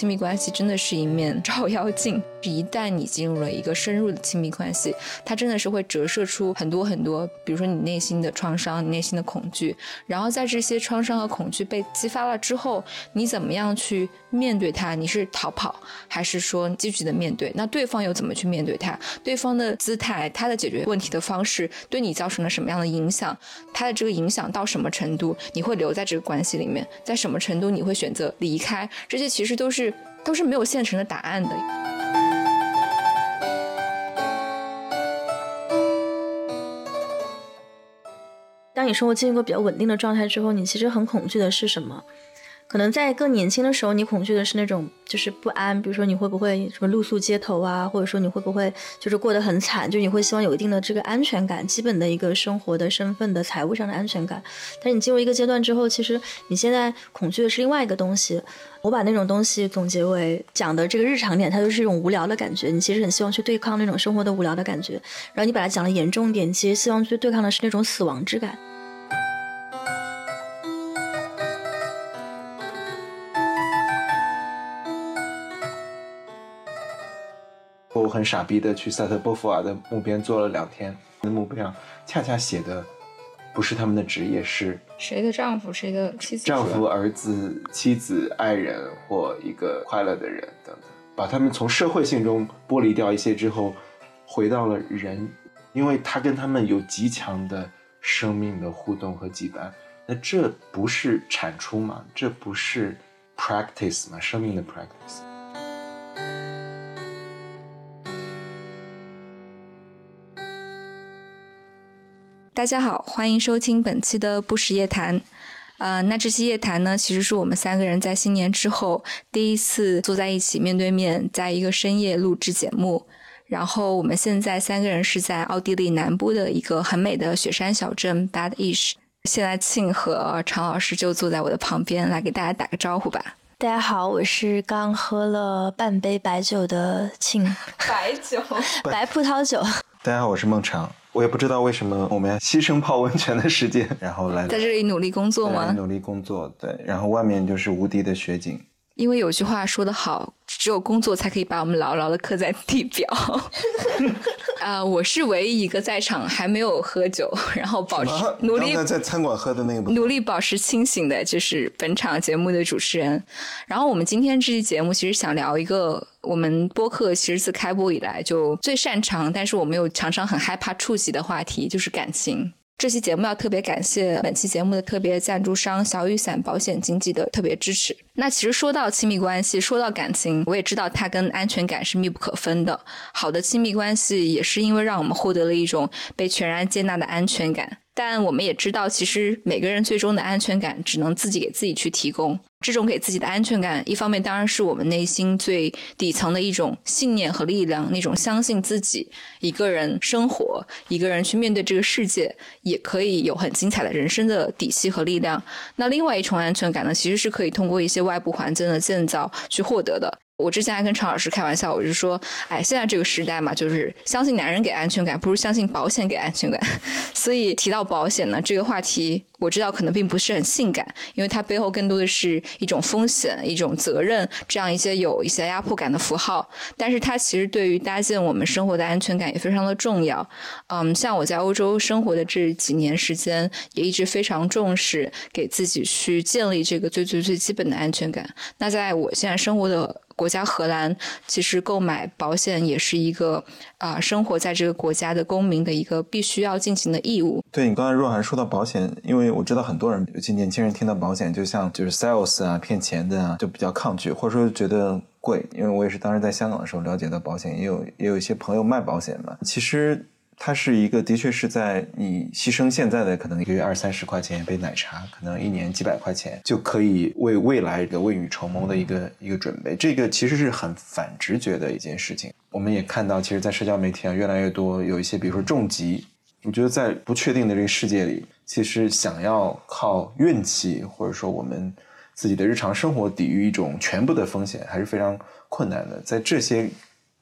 亲密关系真的是一面照妖镜，一旦你进入了一个深入的亲密关系，它真的是会折射出很多很多，比如说你内心的创伤、你内心的恐惧，然后在这些创伤和恐惧被激发了之后，你怎么样去面对它？你是逃跑，还是说积极的面对？那对方又怎么去面对它？对方的姿态，他的解决问题的方式，对你造成了什么样的影响？他的这个影响到什么程度？你会留在这个关系里面？在什么程度你会选择离开？这些其实都是都是没有现成的答案的。当你生活进入一个比较稳定的状态之后，你其实很恐惧的是什么？可能在更年轻的时候，你恐惧的是那种就是不安，比如说你会不会什么露宿街头啊，或者说你会不会就是过得很惨，就你会希望有一定的这个安全感，基本的一个生活的身份的财务上的安全感。但是你进入一个阶段之后，其实你现在恐惧的是另外一个东西。我把那种东西总结为讲的这个日常点，它就是一种无聊的感觉。你其实很希望去对抗那种生活的无聊的感觉，然后你把它讲的严重点，其实希望去对抗的是那种死亡之感。很傻逼的去塞特波伏娃的墓边坐了两天，那墓碑上恰恰写的不是他们的职业，是谁的丈夫、谁的妻子、丈夫、儿子、妻子、爱人或一个快乐的人等等，把他们从社会性中剥离掉一些之后，回到了人，因为他跟他们有极强的生命的互动和羁绊，那这不是产出吗？这不是 practice 吗？生命的 practice。大家好，欢迎收听本期的不时夜谈。呃，那这期夜谈呢，其实是我们三个人在新年之后第一次坐在一起面对面，在一个深夜录制节目。然后我们现在三个人是在奥地利南部的一个很美的雪山小镇 Bad Isch。现在庆和常老师就坐在我的旁边，来给大家打个招呼吧。大家好，我是刚喝了半杯白酒的庆，白酒，白葡萄酒。大家好，我是孟尝。我也不知道为什么我们要牺牲泡温泉的时间，然后来在这里努力工作吗？努力工作，对。然后外面就是无敌的雪景。因为有句话说得好，只有工作才可以把我们牢牢的刻在地表。啊，我是唯一一个在场还没有喝酒，然后保持努力在餐馆喝的那个，努力保持清醒的，就是本场节目的主持人。然后我们今天这期节目其实想聊一个我们播客其实自开播以来就最擅长，但是我们又常常很害怕触及的话题，就是感情。这期节目要特别感谢本期节目的特别赞助商小雨伞保险经纪的特别支持。那其实说到亲密关系，说到感情，我也知道它跟安全感是密不可分的。好的亲密关系也是因为让我们获得了一种被全然接纳的安全感。但我们也知道，其实每个人最终的安全感只能自己给自己去提供。这种给自己的安全感，一方面当然是我们内心最底层的一种信念和力量，那种相信自己一个人生活、一个人去面对这个世界，也可以有很精彩的人生的底气和力量。那另外一重安全感呢，其实是可以通过一些外部环境的建造去获得的。我之前还跟常老师开玩笑，我就说，哎，现在这个时代嘛，就是相信男人给安全感，不如相信保险给安全感。所以提到保险呢，这个话题我知道可能并不是很性感，因为它背后更多的是一种风险、一种责任，这样一些有一些压迫感的符号。但是它其实对于搭建我们生活的安全感也非常的重要。嗯，像我在欧洲生活的这几年时间，也一直非常重视给自己去建立这个最最最基本的安全感。那在我现在生活的。国家荷兰其实购买保险也是一个啊，生活在这个国家的公民的一个必须要进行的义务。对你刚才若涵说到保险，因为我知道很多人，尤其年轻人听到保险，就像就是 sales 啊骗钱的啊，就比较抗拒，或者说觉得贵。因为我也是当时在香港的时候了解到保险，也有也有一些朋友卖保险嘛，其实。它是一个，的确是在你牺牲现在的可能一个月二三十块钱一杯奶茶，可能一年几百块钱就可以为未来的未雨绸缪的一个一个准备。这个其实是很反直觉的一件事情。我们也看到，其实，在社交媒体上越来越多有一些，比如说重疾。我觉得在不确定的这个世界里，其实想要靠运气或者说我们自己的日常生活抵御一种全部的风险，还是非常困难的。在这些。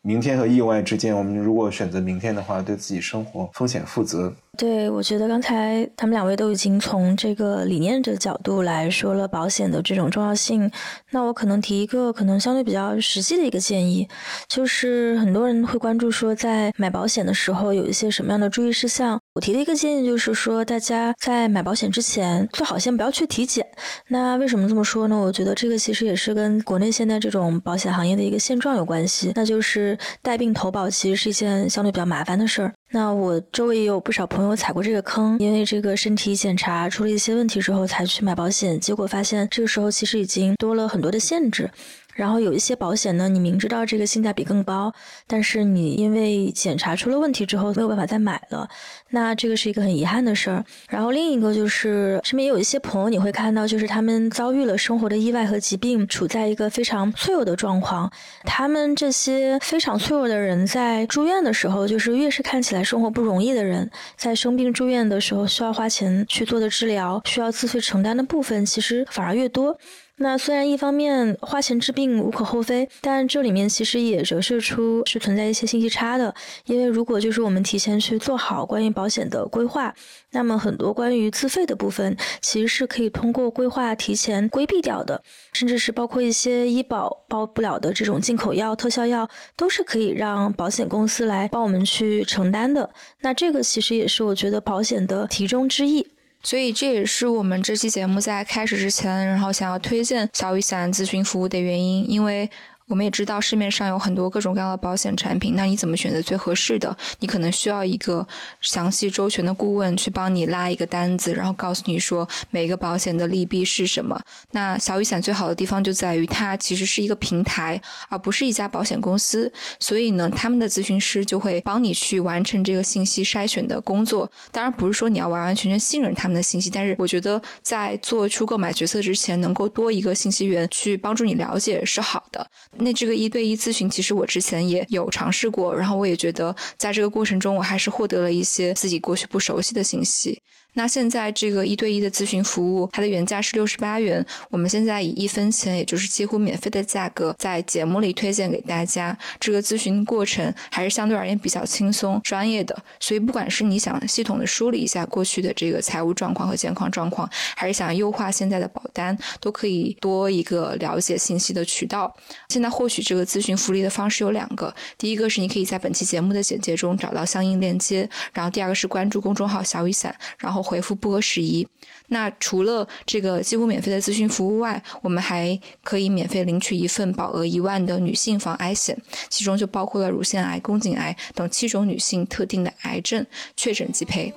明天和意外之间，我们如果选择明天的话，对自己生活风险负责，对，我觉得刚才他们两位都已经从这个理念的角度来说了保险的这种重要性。那我可能提一个可能相对比较实际的一个建议，就是很多人会关注说，在买保险的时候有一些什么样的注意事项。我提的一个建议就是说，大家在买保险之前最好先不要去体检。那为什么这么说呢？我觉得这个其实也是跟国内现在这种保险行业的一个现状有关系，那就是带病投保其实是一件相对比较麻烦的事儿。那我周围也有不少朋友踩过这个坑，因为这个身体检查出了一些问题之后才去买保险，结果发现这个时候其实已经多了很多的限制。然后有一些保险呢，你明知道这个性价比更高，但是你因为检查出了问题之后没有办法再买了，那这个是一个很遗憾的事儿。然后另一个就是身边有一些朋友，你会看到就是他们遭遇了生活的意外和疾病，处在一个非常脆弱的状况。他们这些非常脆弱的人在住院的时候，就是越是看起来生活不容易的人，在生病住院的时候需要花钱去做的治疗，需要自费承担的部分其实反而越多。那虽然一方面花钱治病无可厚非，但这里面其实也折射出是存在一些信息差的。因为如果就是我们提前去做好关于保险的规划，那么很多关于自费的部分其实是可以通过规划提前规避掉的，甚至是包括一些医保包不了的这种进口药、特效药，都是可以让保险公司来帮我们去承担的。那这个其实也是我觉得保险的题中之意。所以这也是我们这期节目在开始之前，然后想要推荐小雨伞咨询服务的原因，因为。我们也知道市面上有很多各种各样的保险产品，那你怎么选择最合适的？你可能需要一个详细周全的顾问去帮你拉一个单子，然后告诉你说每个保险的利弊是什么。那小雨伞最好的地方就在于它其实是一个平台，而不是一家保险公司，所以呢，他们的咨询师就会帮你去完成这个信息筛选的工作。当然不是说你要完完全全信任他们的信息，但是我觉得在做出购买决策之前，能够多一个信息源去帮助你了解是好的。那这个一对一咨询，其实我之前也有尝试过，然后我也觉得在这个过程中，我还是获得了一些自己过去不熟悉的信息。那现在这个一对一的咨询服务，它的原价是六十八元，我们现在以一分钱，也就是几乎免费的价格，在节目里推荐给大家。这个咨询过程还是相对而言比较轻松、专业的，所以不管是你想系统的梳理一下过去的这个财务状况和健康状况，还是想优化现在的保单，都可以多一个了解信息的渠道。现在获取这个咨询福利的方式有两个，第一个是你可以在本期节目的简介中找到相应链接，然后第二个是关注公众号“小雨伞”，然后。回复不合时宜。那除了这个几乎免费的咨询服务外，我们还可以免费领取一份保额一万的女性防癌险，其中就包括了乳腺癌、宫颈癌等七种女性特定的癌症，确诊即赔。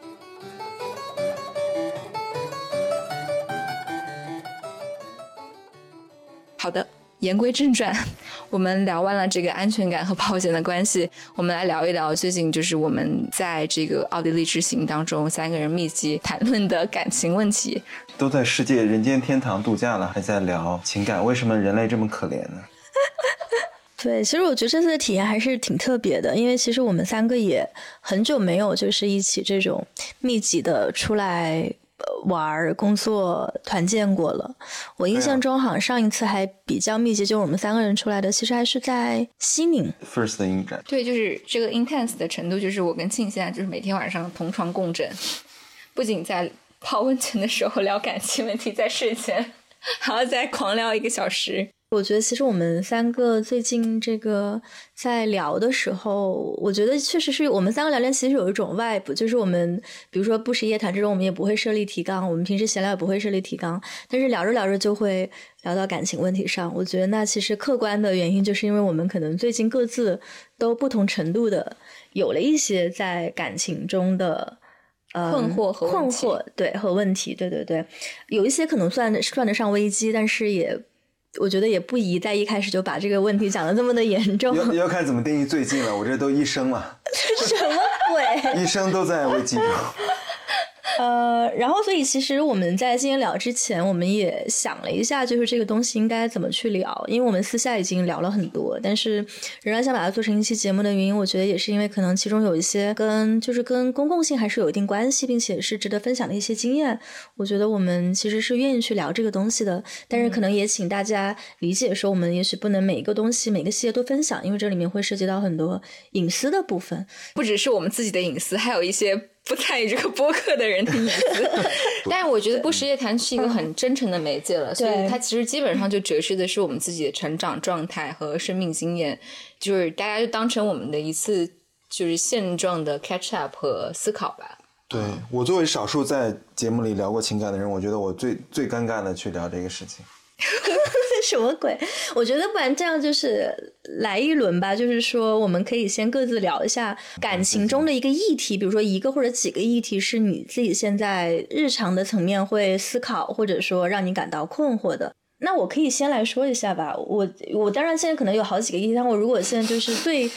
好的。言归正传，我们聊完了这个安全感和保险的关系，我们来聊一聊最近就是我们在这个奥地利之行当中三个人密集谈论的感情问题。都在世界人间天堂度假了，还在聊情感，为什么人类这么可怜呢？对，其实我觉得这次的体验还是挺特别的，因为其实我们三个也很久没有就是一起这种密集的出来。玩工作团建过了，我印象中好像上一次还比较密集，就是我们三个人出来的，其实还是在西宁。First 应该对，就是这个 intense 的程度，就是我跟庆现在就是每天晚上同床共枕，不仅在泡温泉的时候聊感情问题，在睡前还要再狂聊一个小时。我觉得其实我们三个最近这个在聊的时候，我觉得确实是我们三个聊天其实有一种 vibe，就是我们比如说不食夜谈这种，我们也不会设立提纲，我们平时闲聊也不会设立提纲，但是聊着聊着就会聊到感情问题上。我觉得那其实客观的原因就是因为我们可能最近各自都不同程度的有了一些在感情中的呃困惑和困惑，对和问题，对对对，有一些可能算算得上危机，但是也。我觉得也不宜在一开始就把这个问题讲的这么的严重。要要看怎么定义最近了，我这都一生了。什么鬼？一生都在危机中。呃，然后所以其实我们在今天聊之前，我们也想了一下，就是这个东西应该怎么去聊。因为我们私下已经聊了很多，但是仍然想把它做成一期节目的原因，我觉得也是因为可能其中有一些跟就是跟公共性还是有一定关系，并且是值得分享的一些经验。我觉得我们其实是愿意去聊这个东西的，但是可能也请大家理解，说我们也许不能每一个东西每个细节都分享，因为这里面会涉及到很多隐私的部分，不只是我们自己的隐私，还有一些。不参与这个播客的人的意思。但是我觉得不食夜谈是一个很真诚的媒介了，所以它其实基本上就折射的是我们自己的成长状态和生命经验，就是大家就当成我们的一次就是现状的 catch up 和思考吧。对我作为少数在节目里聊过情感的人，我觉得我最最尴尬的去聊这个事情。什么鬼？我觉得不然这样就是来一轮吧，就是说我们可以先各自聊一下感情中的一个议题，比如说一个或者几个议题是你自己现在日常的层面会思考，或者说让你感到困惑的。那我可以先来说一下吧。我我当然现在可能有好几个议题，但我如果现在就是对。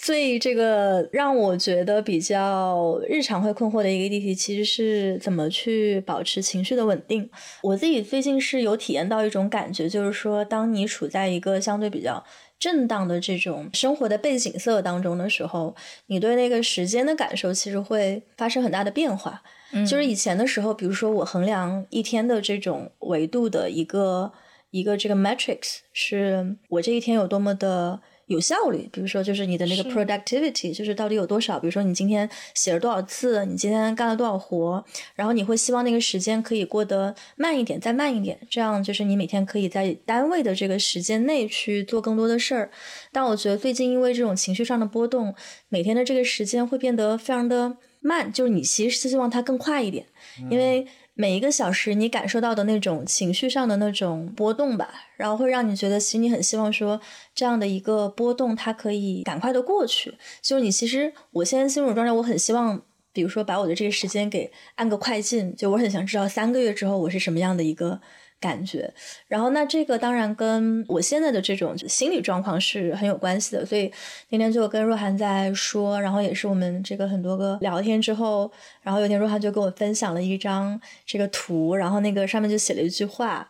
所以，这个让我觉得比较日常会困惑的一个议题，其实是怎么去保持情绪的稳定。我自己最近是有体验到一种感觉，就是说，当你处在一个相对比较震荡的这种生活的背景色当中的时候，你对那个时间的感受其实会发生很大的变化。就是以前的时候，比如说我衡量一天的这种维度的一个一个这个 metrics，是我这一天有多么的。有效率，比如说就是你的那个 productivity，就是到底有多少？比如说你今天写了多少字，你今天干了多少活，然后你会希望那个时间可以过得慢一点，再慢一点，这样就是你每天可以在单位的这个时间内去做更多的事儿。但我觉得最近因为这种情绪上的波动，每天的这个时间会变得非常的慢，就是你其实是希望它更快一点，因为。每一个小时，你感受到的那种情绪上的那种波动吧，然后会让你觉得，其实你很希望说，这样的一个波动，它可以赶快的过去。就是你其实，我现在心种状态，我很希望，比如说把我的这个时间给按个快进，就我很想知道三个月之后我是什么样的一个。感觉，然后那这个当然跟我现在的这种心理状况是很有关系的，所以那天就跟若涵在说，然后也是我们这个很多个聊天之后，然后有天若涵就跟我分享了一张这个图，然后那个上面就写了一句话，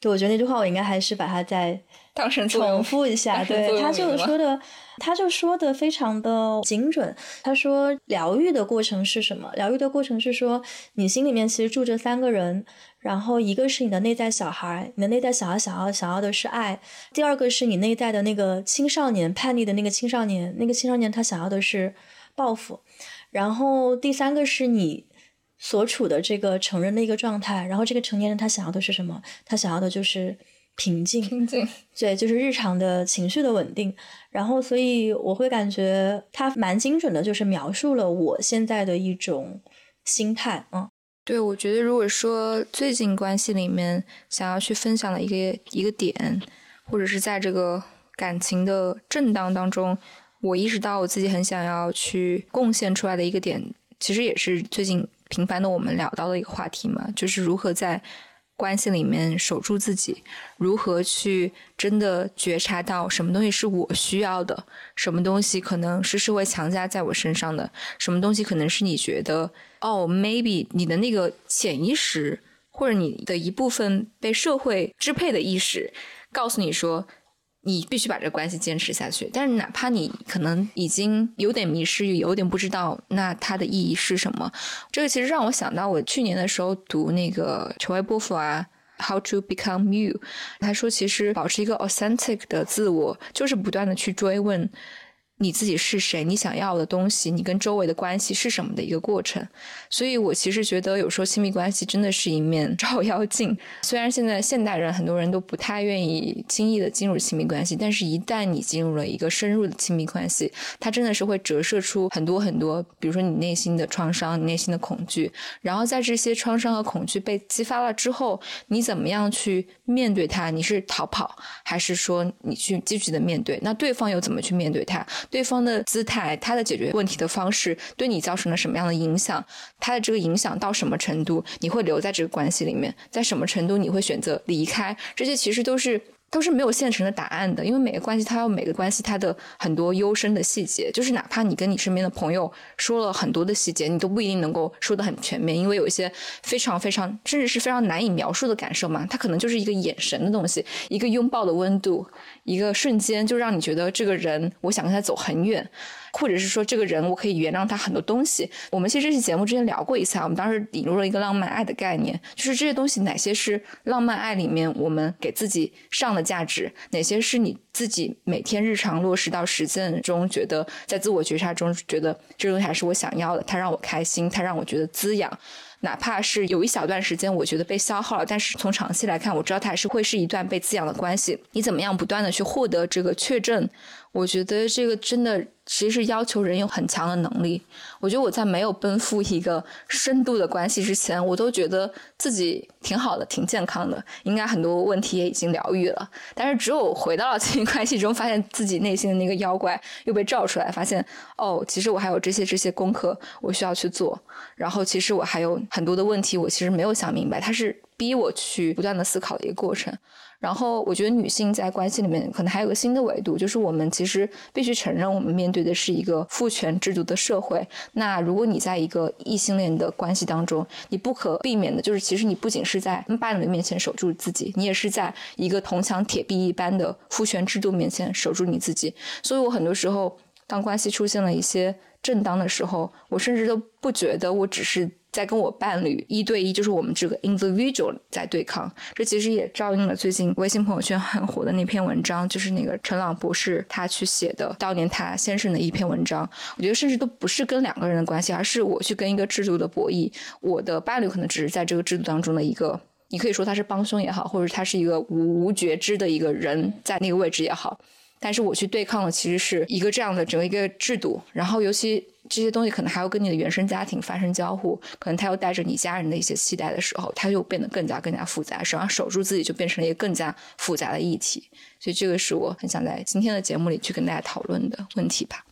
就我觉得那句话我应该还是把它再当成重复一 下，对，他就说的，他就说的非常的精准，他说疗愈的过程是什么？疗愈的过程是说你心里面其实住着三个人。然后一个是你的内在小孩，你的内在小孩想要想要的是爱；第二个是你内在的那个青少年，叛逆的那个青少年，那个青少年他想要的是报复；然后第三个是你所处的这个成人的一个状态，然后这个成年人他想要的是什么？他想要的就是平静，平静，对，就是日常的情绪的稳定。然后所以我会感觉他蛮精准的，就是描述了我现在的一种心态，嗯。对，我觉得如果说最近关系里面想要去分享的一个一个点，或者是在这个感情的震荡当中，我意识到我自己很想要去贡献出来的一个点，其实也是最近频繁的我们聊到的一个话题嘛，就是如何在。关系里面守住自己，如何去真的觉察到什么东西是我需要的，什么东西可能是社会强加在我身上的，什么东西可能是你觉得哦，maybe 你的那个潜意识或者你的一部分被社会支配的意识告诉你说。你必须把这个关系坚持下去，但是哪怕你可能已经有点迷失，有点不知道那它的意义是什么。这个其实让我想到我去年的时候读那个乔埃波夫啊，《How to Become You》，他说其实保持一个 authentic 的自我，就是不断的去追问。你自己是谁？你想要的东西，你跟周围的关系是什么的一个过程？所以我其实觉得，有时候亲密关系真的是一面照妖镜。虽然现在现代人很多人都不太愿意轻易的进入亲密关系，但是一旦你进入了一个深入的亲密关系，它真的是会折射出很多很多，比如说你内心的创伤、你内心的恐惧。然后在这些创伤和恐惧被激发了之后，你怎么样去面对它？你是逃跑，还是说你去积极的面对？那对方又怎么去面对它？对方的姿态，他的解决问题的方式，对你造成了什么样的影响？他的这个影响到什么程度？你会留在这个关系里面？在什么程度你会选择离开？这些其实都是。都是没有现成的答案的，因为每个关系它有每个关系它的很多幽深的细节，就是哪怕你跟你身边的朋友说了很多的细节，你都不一定能够说得很全面，因为有一些非常非常甚至是非常难以描述的感受嘛，它可能就是一个眼神的东西，一个拥抱的温度，一个瞬间就让你觉得这个人，我想跟他走很远。或者是说这个人，我可以原谅他很多东西。我们其实这期节目之前聊过一次啊，我们当时引入了一个浪漫爱的概念，就是这些东西哪些是浪漫爱里面我们给自己上的价值，哪些是你自己每天日常落实到实践中，觉得在自我觉察中觉得这东西还是我想要的，它让我开心，它让我觉得滋养。哪怕是有一小段时间，我觉得被消耗了，但是从长期来看，我知道它还是会是一段被滋养的关系。你怎么样不断的去获得这个确证？我觉得这个真的其实要求人有很强的能力。我觉得我在没有奔赴一个深度的关系之前，我都觉得自己挺好的、挺健康的，应该很多问题也已经疗愈了。但是只有回到了 亲密关系中，发现自己内心的那个妖怪又被照出来，发现哦，其实我还有这些这些功课我需要去做。然后其实我还有很多的问题，我其实没有想明白，它是逼我去不断的思考的一个过程。然后我觉得女性在关系里面可能还有个新的维度，就是我们其实必须承认，我们面对的是一个父权制度的社会。那如果你在一个异性恋的关系当中，你不可避免的就是，其实你不仅是在伴侣面前守住自己，你也是在一个铜墙铁壁一般的父权制度面前守住你自己。所以我很多时候，当关系出现了一些正当的时候，我甚至都不觉得我只是。在跟我伴侣一对一，就是我们这个 individual 在对抗。这其实也照应了最近微信朋友圈很火的那篇文章，就是那个陈朗博士他去写的悼念他先生的一篇文章。我觉得甚至都不是跟两个人的关系，而是我去跟一个制度的博弈。我的伴侣可能只是在这个制度当中的一个，你可以说他是帮凶也好，或者他是一个无无觉知的一个人在那个位置也好。但是我去对抗的其实是一个这样的整个一个制度，然后尤其。这些东西可能还要跟你的原生家庭发生交互，可能他又带着你家人的一些期待的时候，他又变得更加更加复杂，实际上守住自己就变成了一个更加复杂的议题。所以这个是我很想在今天的节目里去跟大家讨论的问题吧。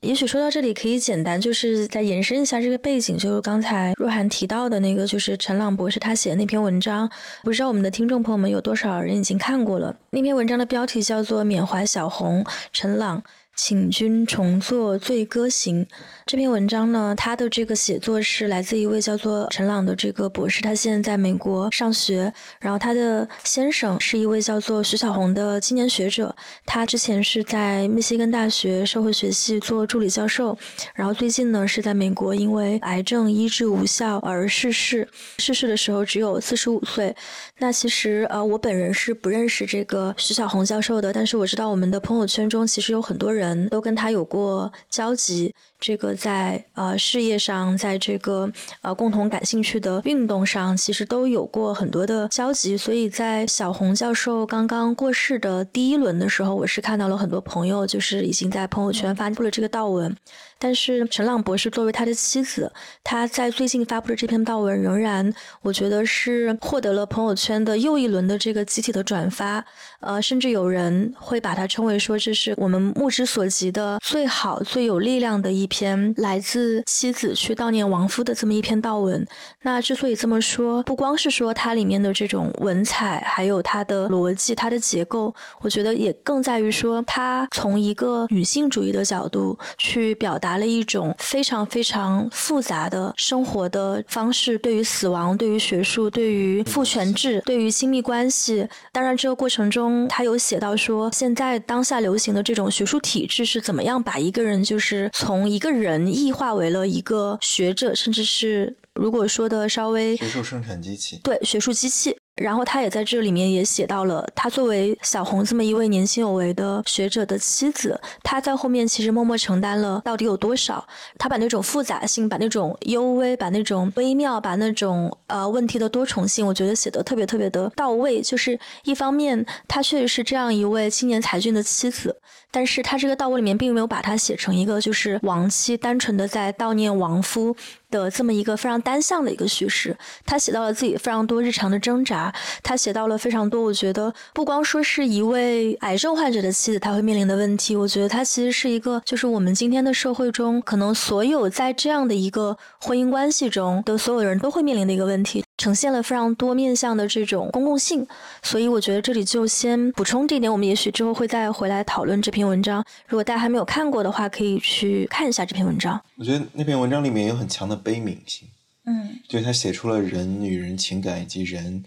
也许说到这里可以简单就是再延伸一下这个背景，就是刚才若涵提到的那个，就是陈朗博士他写的那篇文章，不知道我们的听众朋友们有多少人已经看过了？那篇文章的标题叫做《缅怀小红陈朗》。请君重作《醉歌行》这篇文章呢，他的这个写作是来自一位叫做陈朗的这个博士，他现在在美国上学。然后他的先生是一位叫做徐小红的青年学者，他之前是在密西根大学社会学系做助理教授，然后最近呢是在美国因为癌症医治无效而逝世，逝世的时候只有四十五岁。那其实呃，我本人是不认识这个徐小红教授的，但是我知道我们的朋友圈中其实有很多人。都跟他有过交集，这个在呃事业上，在这个呃共同感兴趣的运动上，其实都有过很多的交集。所以在小红教授刚刚过世的第一轮的时候，我是看到了很多朋友就是已经在朋友圈发布了这个悼文。但是陈朗博士作为他的妻子，他在最近发布的这篇悼文，仍然我觉得是获得了朋友圈的又一轮的这个集体的转发。呃，甚至有人会把它称为说，这是我们目之所及的最好、最有力量的一篇来自妻子去悼念亡夫的这么一篇悼文。那之所以这么说，不光是说它里面的这种文采，还有它的逻辑、它的结构，我觉得也更在于说，它从一个女性主义的角度去表达了一种非常非常复杂的生活的方式，对于死亡、对于学术、对于父权制、对于亲密关系。当然，这个过程中。他有写到说，现在当下流行的这种学术体制是怎么样把一个人就是从一个人异化为了一个学者，甚至是如果说的稍微学术生产机器，对学术机器。然后他也在这里面也写到了，他作为小红这么一位年轻有为的学者的妻子，他在后面其实默默承担了到底有多少？他把那种复杂性，把那种幽微，把那种微妙，把那种呃问题的多重性，我觉得写的特别特别的到位。就是一方面，他确实是这样一位青年才俊的妻子，但是他这个悼位里面并没有把他写成一个就是亡妻单纯的在悼念亡夫。的这么一个非常单向的一个叙事，他写到了自己非常多日常的挣扎，他写到了非常多，我觉得不光说是一位癌症患者的妻子他会面临的问题，我觉得他其实是一个，就是我们今天的社会中可能所有在这样的一个婚姻关系中的所有人都会面临的一个问题，呈现了非常多面向的这种公共性，所以我觉得这里就先补充这一点，我们也许之后会再回来讨论这篇文章。如果大家还没有看过的话，可以去看一下这篇文章。我觉得那篇文章里面有很强的。悲悯性，嗯，就他写出了人与人情感以及人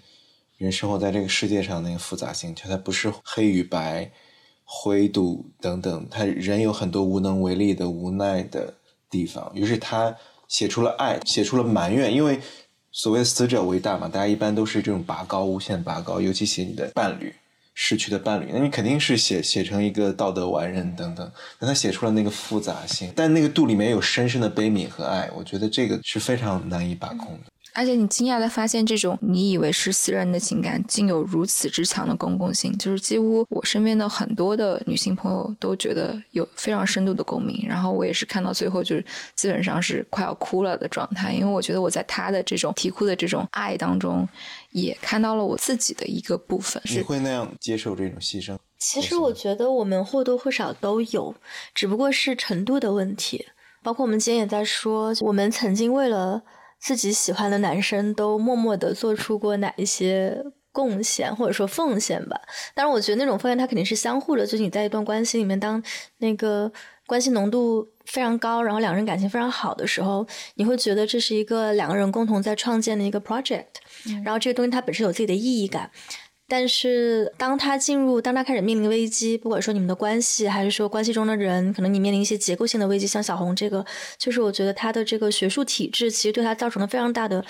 人生活在这个世界上那个复杂性，就他不是黑与白、灰度等等，他人有很多无能为力的无奈的地方。于是他写出了爱，写出了埋怨，因为所谓死者为大嘛，大家一般都是这种拔高、无限拔高，尤其写你的伴侣，逝去的伴侣，那你肯定是写写成一个道德完人等等，但他写出了那个复杂性，但那个度里面有深深的悲悯和爱，我觉得这个是非常难以把控的。而且你惊讶的发现，这种你以为是私人的情感，竟有如此之强的公共性。就是几乎我身边的很多的女性朋友都觉得有非常深度的共鸣。然后我也是看到最后，就是基本上是快要哭了的状态，因为我觉得我在她的这种啼哭的这种爱当中，也看到了我自己的一个部分。你会那样接受这种牺牲？其实我觉得我们或多或少都有，只不过是程度的问题。包括我们今天也在说，我们曾经为了。自己喜欢的男生都默默的做出过哪一些贡献或者说奉献吧？当然，我觉得那种奉献它肯定是相互的。就是你在一段关系里面，当那个关系浓度非常高，然后两人感情非常好的时候，你会觉得这是一个两个人共同在创建的一个 project，然后这个东西它本身有自己的意义感。但是，当他进入，当他开始面临危机，不管说你们的关系，还是说关系中的人，可能你面临一些结构性的危机，像小红这个，就是我觉得他的这个学术体制其实对他造成了非常大的，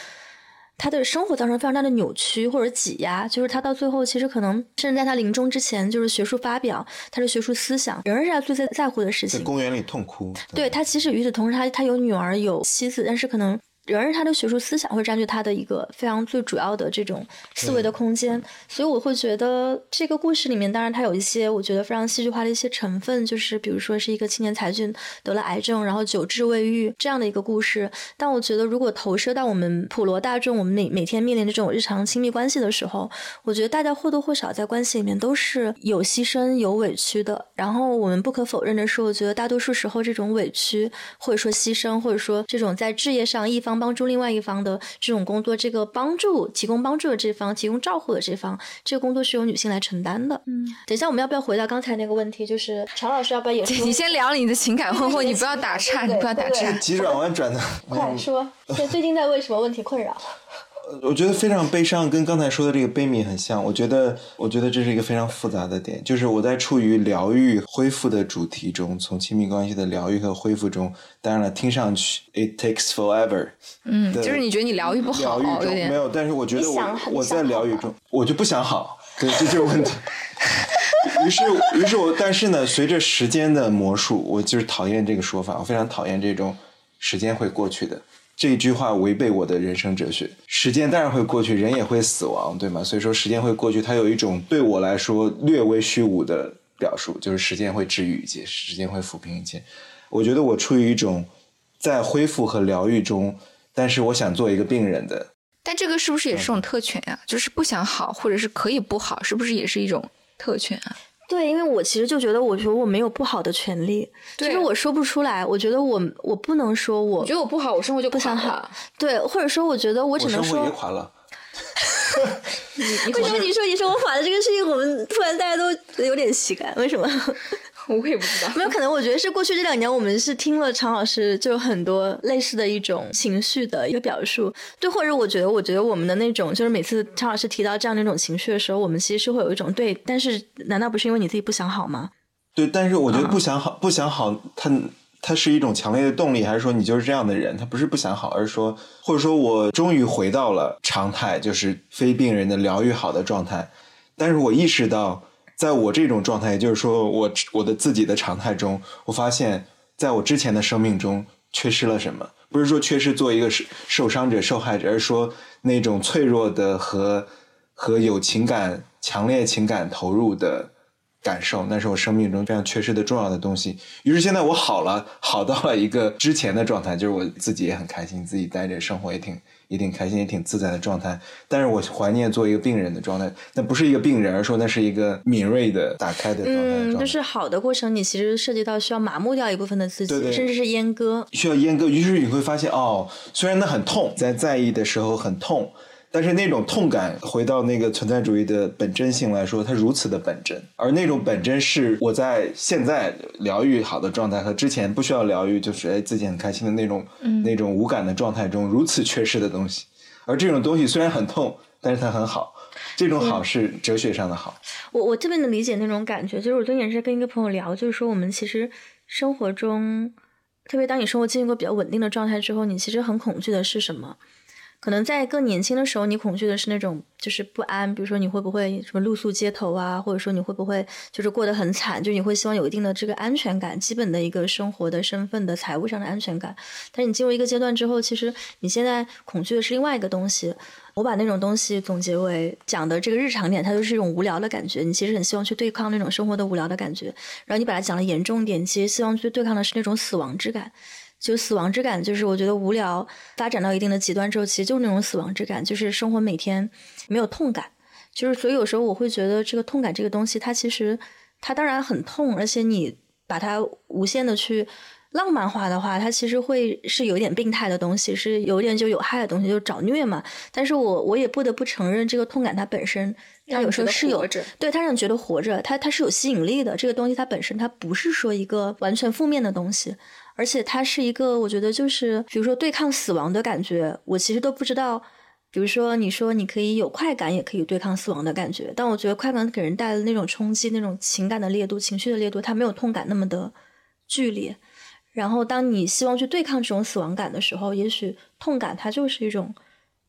他的生活造成非常大的扭曲或者挤压，就是他到最后其实可能甚至在他临终之前，就是学术发表，他的学术思想仍然是他最在在乎的事情。在公园里痛哭。对他，其实与此同时，他他有女儿有妻子，但是可能。仍然是他的学术思想会占据他的一个非常最主要的这种思维的空间，所以我会觉得这个故事里面，当然它有一些我觉得非常戏剧化的一些成分，就是比如说是一个青年才俊得了癌症，然后久治未愈这样的一个故事。但我觉得如果投射到我们普罗大众，我们每每天面临的这种日常亲密关系的时候，我觉得大家或多或少在关系里面都是有牺牲有委屈的。然后我们不可否认的是，我觉得大多数时候这种委屈或者说牺牲，或者说这种在事业上一方。帮助另外一方的这种工作，这个帮助提供帮助的这方，提供照护的这方，这个工作是由女性来承担的。嗯，等一下，我们要不要回到刚才那个问题？就是常老师要不要也说？你先聊你的情感 困惑，你不要打岔，你不要打岔。急转弯转的，快说！最最近在为什么问题困扰？我觉得非常悲伤，跟刚才说的这个悲悯很像。我觉得，我觉得这是一个非常复杂的点，就是我在处于疗愈、恢复的主题中，从亲密关系的疗愈和恢复中。当然了，听上去 it takes forever。嗯，就是你觉得你疗愈不好，疗愈没有，但是我觉得我我在疗愈中，我就不想好，对，这就是问题。于是，于是我，但是呢，随着时间的魔术，我就是讨厌这个说法，我非常讨厌这种时间会过去的。这一句话违背我的人生哲学。时间当然会过去，人也会死亡，对吗？所以说时间会过去，它有一种对我来说略微虚无的表述，就是时间会治愈一切，时间会抚平一切。我觉得我处于一种在恢复和疗愈中，但是我想做一个病人的。但这个是不是也是种特权呀？就是不想好，或者是可以不好，是不是也是一种特权啊？对，因为我其实就觉得，我觉得我没有不好的权利，就是我说不出来。我觉得我我不能说，我觉得我不好，我生活就不想好。对，或者说，我觉得我只能说。生活也 垮了。为什么你说你说我垮了这个事情，我们突然大家都有点喜感？为什么？我也不知道，没有可能。我觉得是过去这两年，我们是听了常老师就很多类似的一种情绪的一个表述，对，或者我觉得，我觉得我们的那种，就是每次常老师提到这样的一种情绪的时候，我们其实是会有一种对，但是难道不是因为你自己不想好吗？对，但是我觉得不想好，不想好，它它是一种强烈的动力，还是说你就是这样的人？他不是不想好，而是说，或者说我终于回到了常态，就是非病人的疗愈好的状态，但是我意识到。在我这种状态，也就是说，我我的自己的常态中，我发现，在我之前的生命中缺失了什么？不是说缺失做一个受受伤者、受害者，而是说那种脆弱的和和有情感、强烈情感投入的感受，那是我生命中非常缺失的重要的东西。于是现在我好了，好到了一个之前的状态，就是我自己也很开心，自己待着生活也挺。也挺开心，也挺自在的状态，但是我怀念做一个病人的状态。那不是一个病人，而说那是一个敏锐的、打开的状态。嗯，就是好的过程，你其实涉及到需要麻木掉一部分的自己，甚至是阉割，需要阉割。于是你会发现，哦，虽然那很痛，在在意的时候很痛。但是那种痛感，回到那个存在主义的本真性来说，它如此的本真，而那种本真是我在现在疗愈好的状态和之前不需要疗愈，就是哎自己很开心的那种那种无感的状态中如此缺失的东西。而这种东西虽然很痛，但是它很好，这种好是哲学上的好。我我特别能理解那种感觉，就是我最近也是跟一个朋友聊，就是说我们其实生活中，特别当你生活进入一个比较稳定的状态之后，你其实很恐惧的是什么？可能在更年轻的时候，你恐惧的是那种就是不安，比如说你会不会什么露宿街头啊，或者说你会不会就是过得很惨，就你会希望有一定的这个安全感，基本的一个生活的身份的财务上的安全感。但是你进入一个阶段之后，其实你现在恐惧的是另外一个东西。我把那种东西总结为讲的这个日常点，它就是一种无聊的感觉。你其实很希望去对抗那种生活的无聊的感觉，然后你把它讲的严重点，其实希望去对抗的是那种死亡之感。就死亡之感，就是我觉得无聊发展到一定的极端之后，其实就是那种死亡之感，就是生活每天没有痛感，就是所以有时候我会觉得这个痛感这个东西，它其实它当然很痛，而且你把它无限的去浪漫化的话，它其实会是有点病态的东西，是有点就有害的东西，就找虐嘛。但是我我也不得不承认，这个痛感它本身，它有时候是有对它让你觉得活着，它它是有吸引力的。这个东西它本身它不是说一个完全负面的东西。而且它是一个，我觉得就是，比如说对抗死亡的感觉，我其实都不知道。比如说，你说你可以有快感，也可以对抗死亡的感觉，但我觉得快感给人带来的那种冲击、那种情感的烈度、情绪的烈度，它没有痛感那么的剧烈。然后，当你希望去对抗这种死亡感的时候，也许痛感它就是一种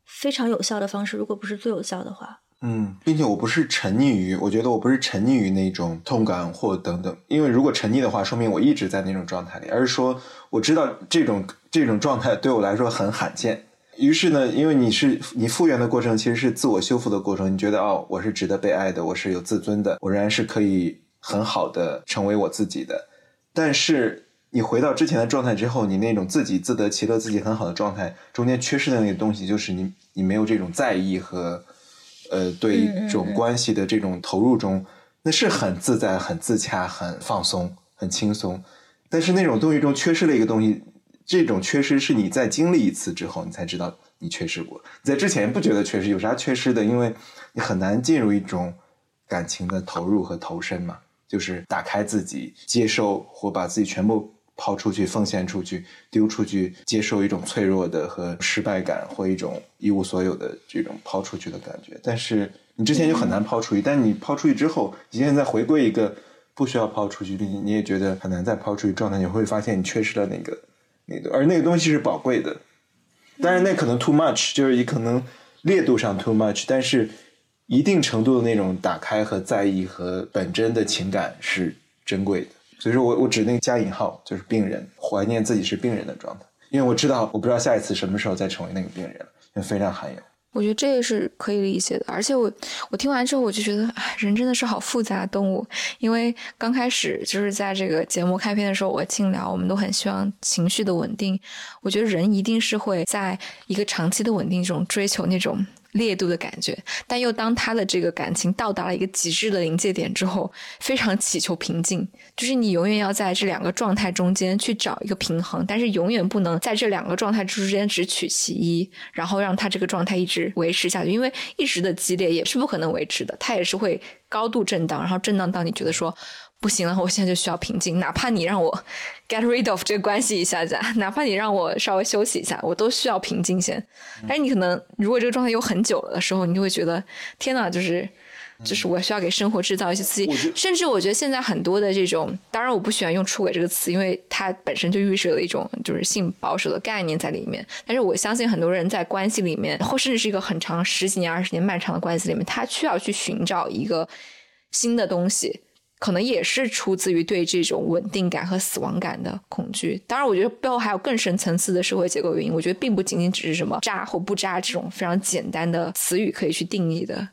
非常有效的方式，如果不是最有效的话。嗯，并且我不是沉溺于，我觉得我不是沉溺于那种痛感或等等，因为如果沉溺的话，说明我一直在那种状态里，而是说我知道这种这种状态对我来说很罕见。于是呢，因为你是你复原的过程其实是自我修复的过程，你觉得哦，我是值得被爱的，我是有自尊的，我仍然是可以很好的成为我自己的。但是你回到之前的状态之后，你那种自己自得其乐、自己很好的状态中间缺失的那个东西，就是你你没有这种在意和。呃，对这种关系的这种投入中，那是很自在、很自洽、很放松、很轻松。但是那种东西中缺失了一个东西，这种缺失是你在经历一次之后，你才知道你缺失过。在之前不觉得缺失，有啥缺失的？因为你很难进入一种感情的投入和投身嘛，就是打开自己，接受或把自己全部。抛出去，奉献出去，丢出去，接受一种脆弱的和失败感，或一种一无所有的这种抛出去的感觉。但是你之前就很难抛出去，但你抛出去之后，你现在回归一个不需要抛出去，并且你也觉得很难再抛出去状态，你会发现你缺失了那个那个，而那个东西是宝贵的。当然，那可能 too much，就是你可能烈度上 too much，但是一定程度的那种打开和在意和本真的情感是珍贵的。所以说我我指那个加引号，就是病人怀念自己是病人的状态，因为我知道我不知道下一次什么时候再成为那个病人了，因为非常罕有。我觉得这个是可以理解的，而且我我听完之后我就觉得，人真的是好复杂的动物。因为刚开始就是在这个节目开篇的时候，我轻聊，我们都很希望情绪的稳定。我觉得人一定是会在一个长期的稳定中追求那种。烈度的感觉，但又当他的这个感情到达了一个极致的临界点之后，非常祈求平静。就是你永远要在这两个状态中间去找一个平衡，但是永远不能在这两个状态之间只取其一，然后让他这个状态一直维持下去。因为一时的激烈也是不可能维持的，它也是会高度震荡，然后震荡到你觉得说。不行了，我现在就需要平静。哪怕你让我 get rid of 这个关系一下子，哪怕你让我稍微休息一下，我都需要平静先。但是你可能如果这个状态有很久了的时候，你就会觉得天哪，就是就是我需要给生活制造一些刺激。甚至我觉得现在很多的这种，当然我不喜欢用出轨这个词，因为它本身就预设了一种就是性保守的概念在里面。但是我相信很多人在关系里面，或甚至是一个很长十几年、二十年漫长的关系里面，他需要去寻找一个新的东西。可能也是出自于对这种稳定感和死亡感的恐惧。当然，我觉得背后还有更深层次的社会结构原因。我觉得并不仅仅只是什么渣或不渣这种非常简单的词语可以去定义的。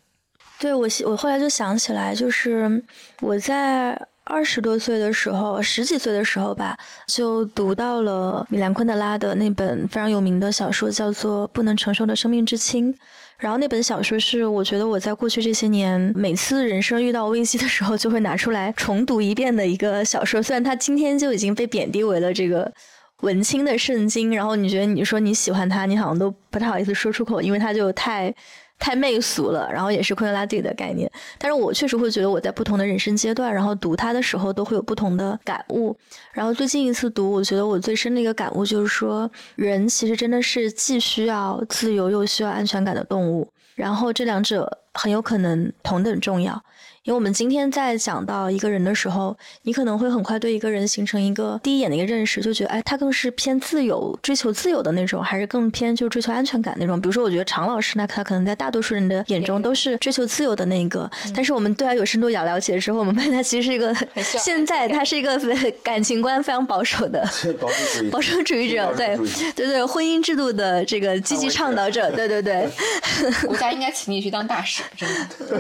对我，我后来就想起来，就是我在二十多岁的时候，十几岁的时候吧，就读到了米兰昆德拉的那本非常有名的小说，叫做《不能承受的生命之轻》。然后那本小说是我觉得我在过去这些年每次人生遇到危机的时候就会拿出来重读一遍的一个小说，虽然它今天就已经被贬低为了这个文青的圣经，然后你觉得你说你喜欢它，你好像都不太好意思说出口，因为它就太。太媚俗了，然后也是昆德拉自己的概念，但是我确实会觉得我在不同的人生阶段，然后读它的时候都会有不同的感悟。然后最近一次读，我觉得我最深的一个感悟就是说，人其实真的是既需要自由又需要安全感的动物，然后这两者。很有可能同等重要。因为我们今天在讲到一个人的时候，你可能会很快对一个人形成一个第一眼的一个认识，就觉得哎，他更是偏自由、追求自由的那种，还是更偏就追求安全感那种。比如说，我觉得常老师，那他可能在大多数人的眼中都是追求自由的那一个，但是我们对他有深度了了解之后，我们发现他其实是一个 现在他是一个 感情观非常保守的保守主义保守主义者，对对对，婚姻制度的这个积极倡导者，对对对。国家应该请你去当大使，真的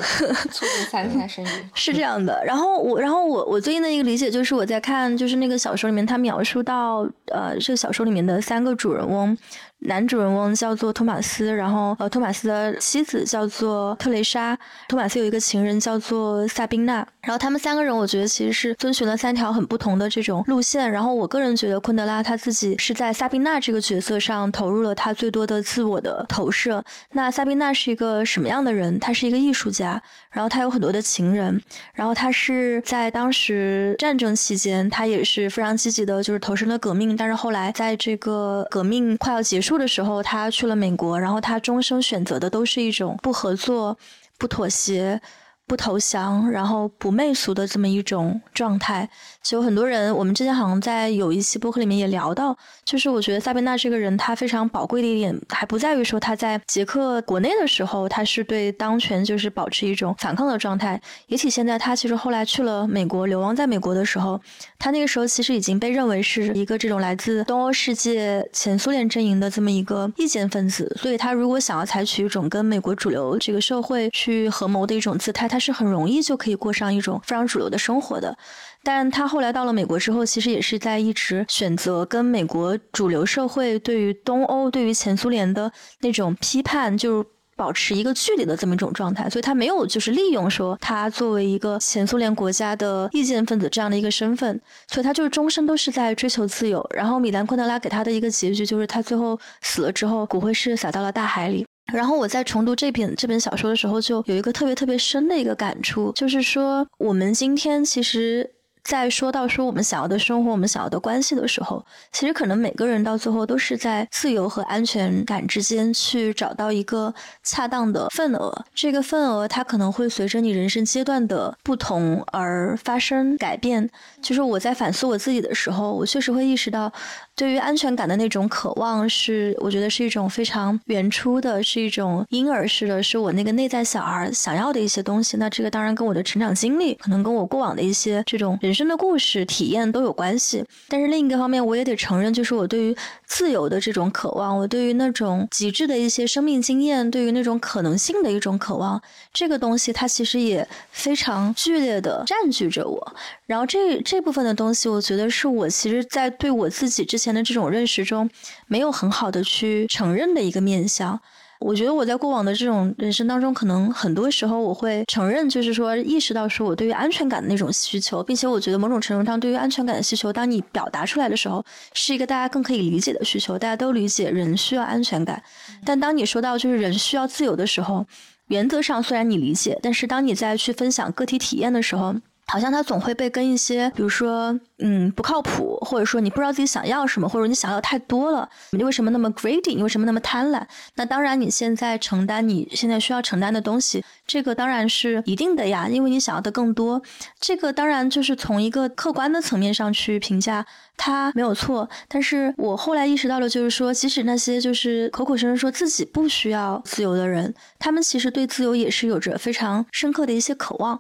促进三胎。是这样的，然后我，然后我，我最近的一个理解就是，我在看，就是那个小说里面，他描述到，呃，这个小说里面的三个主人翁。男主人翁叫做托马斯，然后呃，托马斯的妻子叫做特蕾莎，托马斯有一个情人叫做萨宾娜，然后他们三个人，我觉得其实是遵循了三条很不同的这种路线。然后我个人觉得昆德拉他自己是在萨宾娜这个角色上投入了他最多的自我的投射。那萨宾娜是一个什么样的人？他是一个艺术家，然后他有很多的情人，然后他是在当时战争期间，他也是非常积极的，就是投身了革命。但是后来在这个革命快要结束。住的时候，他去了美国，然后他终生选择的都是一种不合作、不妥协。不投降，然后不媚俗的这么一种状态，其实很多人，我们之前好像在有一期播客里面也聊到，就是我觉得萨宾娜这个人，他非常宝贵的一点，还不在于说他在捷克国内的时候，他是对当权就是保持一种反抗的状态，也体现在他其实后来去了美国，流亡在美国的时候，他那个时候其实已经被认为是一个这种来自东欧世界前苏联阵营的这么一个意见分子，所以他如果想要采取一种跟美国主流这个社会去合谋的一种姿态，他是很容易就可以过上一种非常主流的生活的，但他后来到了美国之后，其实也是在一直选择跟美国主流社会对于东欧、对于前苏联的那种批判，就是保持一个距离的这么一种状态。所以他没有就是利用说他作为一个前苏联国家的意见分子这样的一个身份，所以他就是终身都是在追求自由。然后米兰昆德拉给他的一个结局就是他最后死了之后，骨灰是撒到了大海里。然后我在重读这篇这本小说的时候，就有一个特别特别深的一个感触，就是说我们今天其实。在说到说我们想要的生活，我们想要的关系的时候，其实可能每个人到最后都是在自由和安全感之间去找到一个恰当的份额。这个份额它可能会随着你人生阶段的不同而发生改变。就是我在反思我自己的时候，我确实会意识到，对于安全感的那种渴望，是我觉得是一种非常原初的，是一种婴儿式的，是我那个内在小孩想要的一些东西。那这个当然跟我的成长经历，可能跟我过往的一些这种人。生的故事体验都有关系，但是另一个方面，我也得承认，就是我对于自由的这种渴望，我对于那种极致的一些生命经验，对于那种可能性的一种渴望，这个东西它其实也非常剧烈的占据着我。然后这这部分的东西，我觉得是我其实在对我自己之前的这种认识中，没有很好的去承认的一个面向。我觉得我在过往的这种人生当中，可能很多时候我会承认，就是说意识到说我对于安全感的那种需求，并且我觉得某种程度上对于安全感的需求，当你表达出来的时候，是一个大家更可以理解的需求，大家都理解人需要安全感。但当你说到就是人需要自由的时候，原则上虽然你理解，但是当你再去分享个体体验的时候。好像他总会被跟一些，比如说，嗯，不靠谱，或者说你不知道自己想要什么，或者你想要太多了，你为什么那么 greedy？你为什么那么贪婪？那当然，你现在承担你现在需要承担的东西，这个当然是一定的呀，因为你想要的更多。这个当然就是从一个客观的层面上去评价，他没有错。但是我后来意识到了，就是说，即使那些就是口口声声说自己不需要自由的人，他们其实对自由也是有着非常深刻的一些渴望。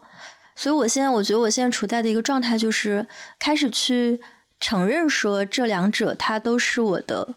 所以，我现在我觉得我现在处在的一个状态，就是开始去承认说这两者它都是我的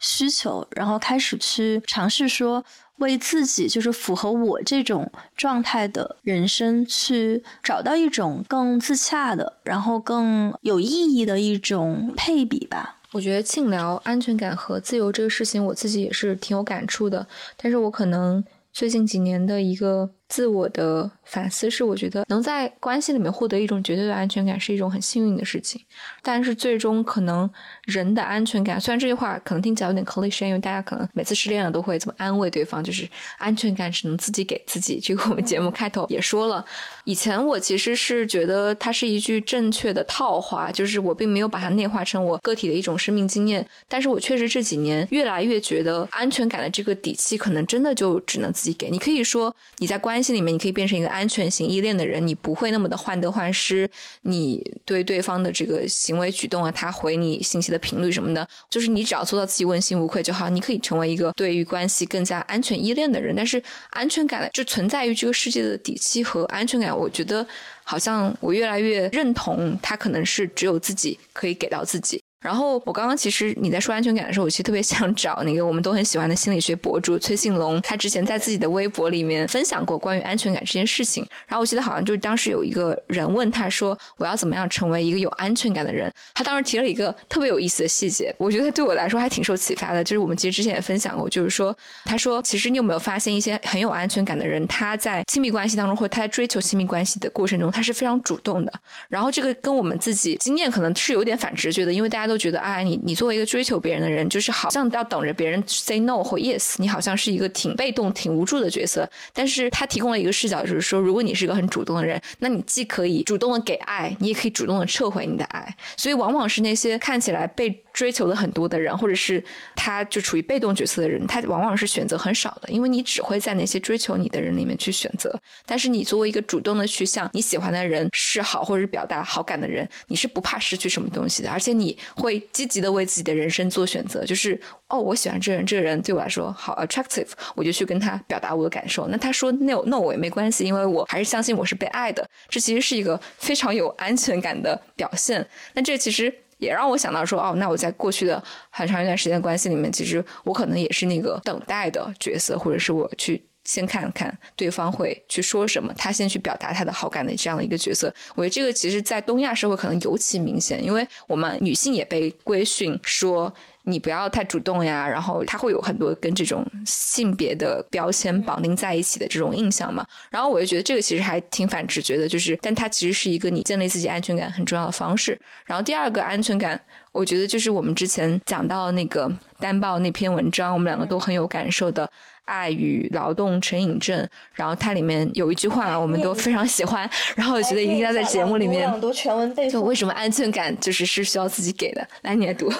需求，然后开始去尝试说为自己就是符合我这种状态的人生去找到一种更自洽的，然后更有意义的一种配比吧。我觉得庆聊安全感和自由这个事情，我自己也是挺有感触的，但是我可能最近几年的一个。自我的反思是，我觉得能在关系里面获得一种绝对的安全感是一种很幸运的事情。但是最终可能人的安全感，虽然这句话可能听起来有点 cliche，因为大家可能每次失恋了都会这么安慰对方，就是安全感只能自己给自己。这个我们节目开头也说了，以前我其实是觉得它是一句正确的套话，就是我并没有把它内化成我个体的一种生命经验。但是我确实这几年越来越觉得安全感的这个底气，可能真的就只能自己给。你可以说你在关。系里面，你可以变成一个安全型依恋的人，你不会那么的患得患失，你对对方的这个行为举动啊，他回你信息的频率什么的，就是你只要做到自己问心无愧就好，你可以成为一个对于关系更加安全依恋的人。但是安全感就存在于这个世界的底气和安全感，我觉得好像我越来越认同，他可能是只有自己可以给到自己。然后我刚刚其实你在说安全感的时候，我其实特别想找那个我们都很喜欢的心理学博主崔信龙，他之前在自己的微博里面分享过关于安全感这件事情。然后我记得好像就是当时有一个人问他说：“我要怎么样成为一个有安全感的人？”他当时提了一个特别有意思的细节，我觉得对我来说还挺受启发的。就是我们其实之前也分享过，就是说他说，其实你有没有发现一些很有安全感的人，他在亲密关系当中或他在追求亲密关系的过程中，他是非常主动的。然后这个跟我们自己经验可能是有点反直觉的，因为大家都都觉得啊，你你。作为一个追求别人的人，就是好像要等着别人 say no 或 yes，你好像是一个挺被动、挺无助的角色。但是他提供了一个视角，就是说，如果你是一个很主动的人，那你既可以主动的给爱，你也可以主动的撤回你的爱。所以，往往是那些看起来被追求的很多的人，或者是他就处于被动角色的人，他往往是选择很少的，因为你只会在那些追求你的人里面去选择。但是，你作为一个主动的去向你喜欢的人示好，或者是表达好感的人，你是不怕失去什么东西的，而且你会积极的为自己的人生做选择，就是哦，我喜欢这人，这个人对我来说好 attractive，我就去跟他表达我的感受。那他说 no no 我也没关系，因为我还是相信我是被爱的。这其实是一个非常有安全感的表现。那这其实也让我想到说，哦，那我在过去的很长一段时间关系里面，其实我可能也是那个等待的角色，或者是我去。先看看对方会去说什么，他先去表达他的好感的这样的一个角色。我觉得这个其实，在东亚社会可能尤其明显，因为我们女性也被规训说你不要太主动呀，然后他会有很多跟这种性别的标签绑定在一起的这种印象嘛。然后我就觉得这个其实还挺反直觉的，就是，但它其实是一个你建立自己安全感很重要的方式。然后第二个安全感，我觉得就是我们之前讲到那个单报那篇文章，我们两个都很有感受的。爱与劳动成瘾症，然后它里面有一句话，我们都非常喜欢，然后我觉得一定要在节目里面读全文背就为什么安全感就是是需要自己给的？来，你来读。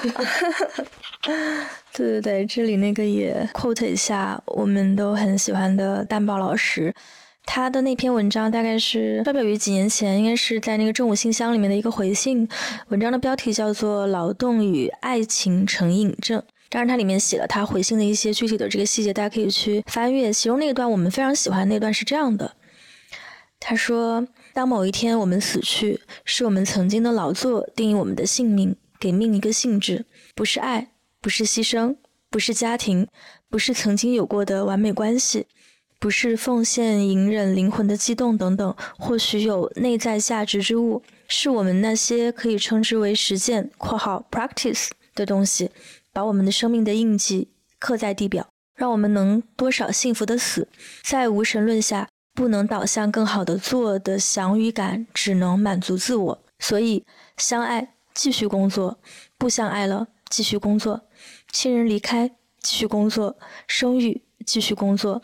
对对对，这里那个也 quote 一下，我们都很喜欢的蛋宝老师，他的那篇文章大概是发表于几年前，应该是在那个正午信箱里面的一个回信。文章的标题叫做《劳动与爱情成瘾症》。当然，它里面写了他回信的一些具体的这个细节，大家可以去翻阅。其中那一段我们非常喜欢，那段是这样的：他说，当某一天我们死去，是我们曾经的劳作定义我们的性命，给命一个性质，不是爱，不是牺牲，不是家庭，不是曾经有过的完美关系，不是奉献、隐忍、灵魂的激动等等，或许有内在价值之物，是我们那些可以称之为实践（括号 practice） 的东西。把我们的生命的印记刻在地表，让我们能多少幸福的死，在无神论下不能导向更好的做的想与感，只能满足自我。所以，相爱继续工作，不相爱了继续工作，亲人离开继续工作，生育继续工作，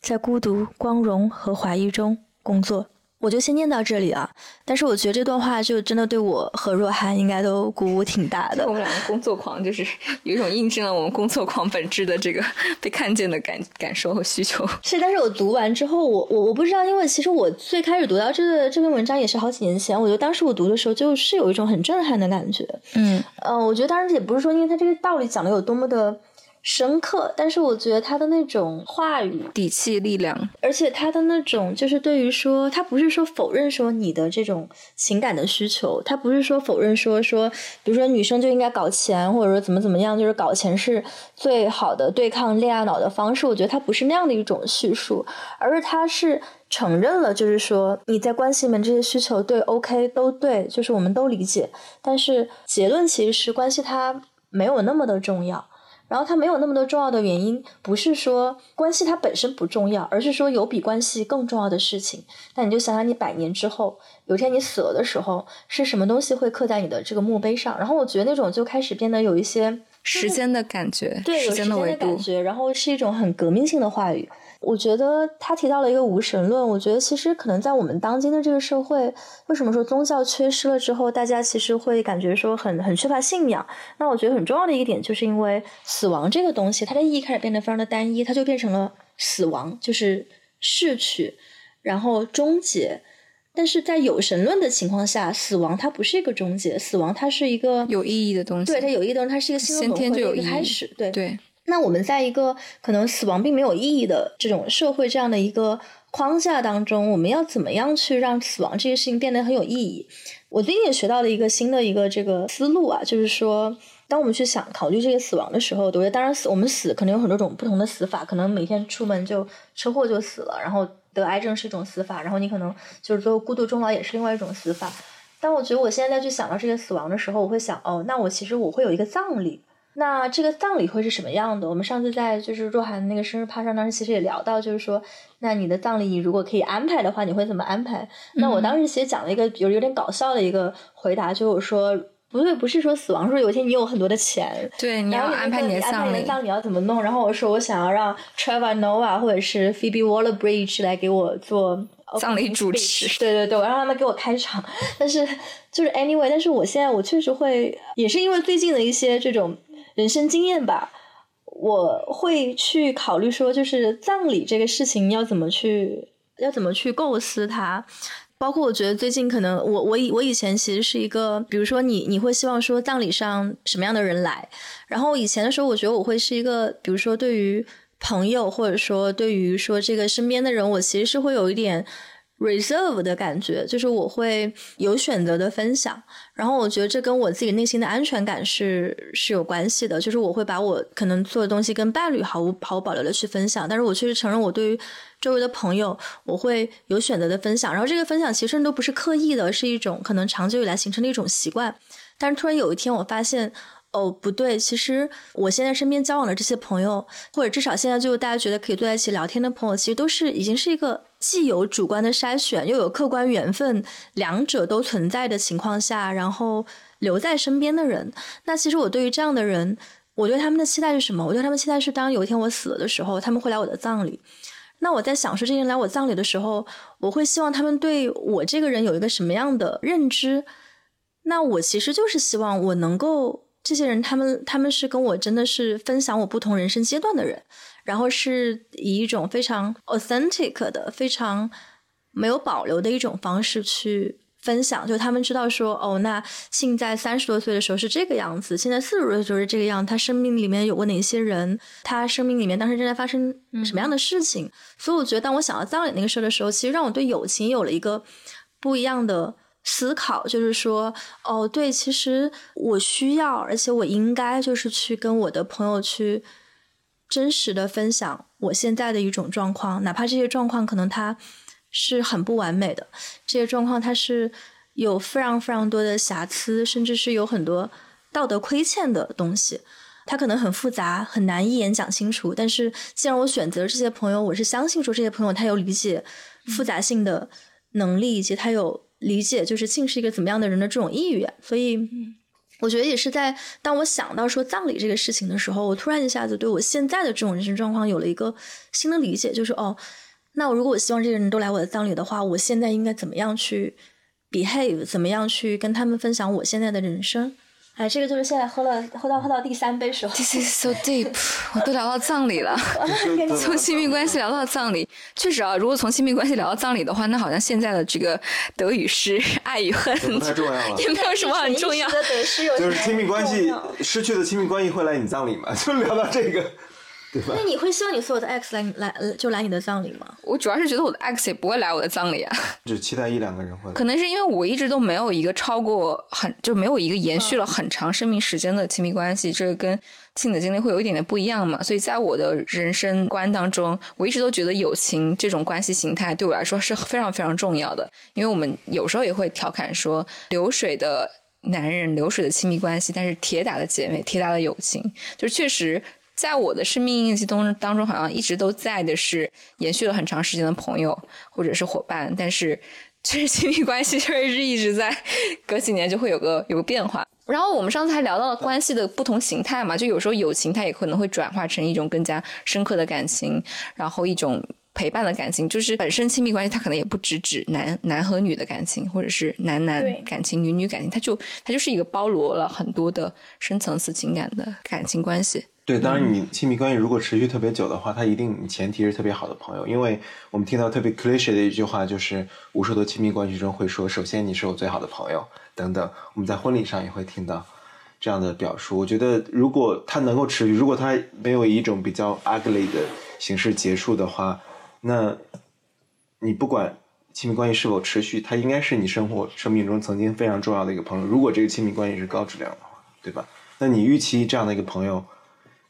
在孤独、光荣和怀疑中工作。我就先念到这里啊，但是我觉得这段话就真的对我和若涵应该都鼓舞挺大的。我们两个工作狂，就是 有一种印证了我们工作狂本质的这个 被看见的感感受和需求。是，但是我读完之后，我我我不知道，因为其实我最开始读到这个这篇文章也是好几年前，我觉得当时我读的时候就是有一种很震撼的感觉。嗯，呃，我觉得当然也不是说因为他这个道理讲的有多么的。深刻，但是我觉得他的那种话语底气、力量，而且他的那种就是对于说，他不是说否认说你的这种情感的需求，他不是说否认说说，比如说女生就应该搞钱，或者说怎么怎么样，就是搞钱是最好的对抗恋爱脑的方式。我觉得他不是那样的一种叙述，而是他是承认了，就是说你在关系里面这些需求对，OK 都对，就是我们都理解，但是结论其实是关系它没有那么的重要。然后它没有那么多重要的原因，不是说关系它本身不重要，而是说有比关系更重要的事情。那你就想想，你百年之后，有一天你死了的时候，是什么东西会刻在你的这个墓碑上？然后我觉得那种就开始变得有一些时间的感觉，对，时间的感觉，然后是一种很革命性的话语。我觉得他提到了一个无神论。我觉得其实可能在我们当今的这个社会，为什么说宗教缺失了之后，大家其实会感觉说很很缺乏信仰？那我觉得很重要的一个点，就是因为死亡这个东西，它的意义开始变得非常的单一，它就变成了死亡，就是逝去。然后终结。但是在有神论的情况下，死亡它不是一个终结，死亡它是一个有意义的东西。对它有意义的东西，它是一个新的先天就有一开始。对对，那我们在一个可能死亡并没有意义的这种社会这样的一个框架当中，我们要怎么样去让死亡这些事情变得很有意义？我最近也学到了一个新的一个这个思路啊，就是说，当我们去想考虑这个死亡的时候，我觉得当然死我们死可能有很多种不同的死法，可能每天出门就车祸就死了，然后得癌症是一种死法，然后你可能就是最后孤独终老也是另外一种死法。但我觉得我现在再去想到这个死亡的时候，我会想，哦，那我其实我会有一个葬礼。那这个葬礼会是什么样的？我们上次在就是若涵那个生日趴上，当时其实也聊到，就是说，那你的葬礼你如果可以安排的话，你会怎么安排？那我当时其实讲了一个有有点搞笑的一个回答，就是我说不对，不是说死亡，说有一天你有很多的钱，对，你要安排你的葬礼。你的葬礼要怎么弄？然后我说我想要让 Trevor Noah 或者是 Phoebe Waller-Bridge 来给我做葬礼主持 对对对，我让他们给我开场。但是就是 anyway，但是我现在我确实会，也是因为最近的一些这种人生经验吧，我会去考虑说，就是葬礼这个事情要怎么去，要怎么去构思它。包括我觉得最近可能我我以我以前其实是一个，比如说你你会希望说葬礼上什么样的人来，然后以前的时候我觉得我会是一个，比如说对于朋友或者说对于说这个身边的人，我其实是会有一点 reserve 的感觉，就是我会有选择的分享，然后我觉得这跟我自己内心的安全感是是有关系的，就是我会把我可能做的东西跟伴侣毫无毫无保留的去分享，但是我确实承认我对于周围的朋友，我会有选择的分享，然后这个分享其实都不是刻意的，是一种可能长久以来形成的一种习惯，但是突然有一天我发现。哦，不对，其实我现在身边交往的这些朋友，或者至少现在就大家觉得可以坐在一起聊天的朋友，其实都是已经是一个既有主观的筛选，又有客观缘分，两者都存在的情况下，然后留在身边的人。那其实我对于这样的人，我对他们的期待是什么？我对他们期待是，当有一天我死了的时候，他们会来我的葬礼。那我在想说，这些人来我葬礼的时候，我会希望他们对我这个人有一个什么样的认知？那我其实就是希望我能够。这些人，他们他们是跟我真的是分享我不同人生阶段的人，然后是以一种非常 authentic 的、非常没有保留的一种方式去分享。就他们知道说，哦，那信在三十多岁的时候是这个样子，现在四十多岁就是这个样。他生命里面有过哪些人？他生命里面当时正在发生什么样的事情？所以我觉得，当我想到葬礼那个事儿的时候，其实让我对友情有了一个不一样的。思考就是说，哦，对，其实我需要，而且我应该就是去跟我的朋友去真实的分享我现在的一种状况，哪怕这些状况可能它是很不完美的，这些状况它是有非常非常多的瑕疵，甚至是有很多道德亏欠的东西，它可能很复杂，很难一眼讲清楚。但是既然我选择这些朋友，我是相信说这些朋友他有理解复杂性的能力，以及他有。理解就是庆是一个怎么样的人的这种意愿，所以我觉得也是在当我想到说葬礼这个事情的时候，我突然一下子对我现在的这种人生状况有了一个新的理解，就是哦，那我如果我希望这些人都来我的葬礼的话，我现在应该怎么样去 behave，怎么样去跟他们分享我现在的人生。哎，这个就是现在喝了喝到喝到第三杯时候。This is so deep，我都聊到葬礼了，从亲密关系聊到葬礼，确实啊，如果从亲密关系聊到葬礼的话，那好像现在的这个得与失、爱与恨不太重要了，也没有什么很重要。就是亲密关系失去的亲密关系会来你葬礼吗？就聊到这个。那你会希望你所有的 X 来来就来你的葬礼吗？我主要是觉得我的 X 也不会来我的葬礼啊，只期待一两个人会。可能是因为我一直都没有一个超过很就没有一个延续了很长生命时间的亲密关系，这个跟亲子经历会有一点点不一样嘛。所以在我的人生观当中，我一直都觉得友情这种关系形态对我来说是非常非常重要的。因为我们有时候也会调侃说，流水的男人，流水的亲密关系，但是铁打的姐妹，铁打的友情，就是确实。在我的生命印记中当中，好像一直都在的是延续了很长时间的朋友或者是伙伴，但是 就是亲密关系，确实是一直在隔几年就会有个有个变化。然后我们上次还聊到了关系的不同形态嘛，就有时候友情它也可能会转化成一种更加深刻的感情，然后一种陪伴的感情，就是本身亲密关系它可能也不只指男男和女的感情，或者是男男感情、女女感情，它就它就是一个包罗了很多的深层次情感的感情关系。对，当然你亲密关系如果持续特别久的话，它一定前提是特别好的朋友，因为我们听到特别 cliche 的一句话就是无数的亲密关系中会说，首先你是我最好的朋友等等。我们在婚礼上也会听到这样的表述。我觉得如果它能够持续，如果它没有以一种比较 ugly 的形式结束的话，那你不管亲密关系是否持续，它应该是你生活生命中曾经非常重要的一个朋友。如果这个亲密关系是高质量的话，对吧？那你预期这样的一个朋友。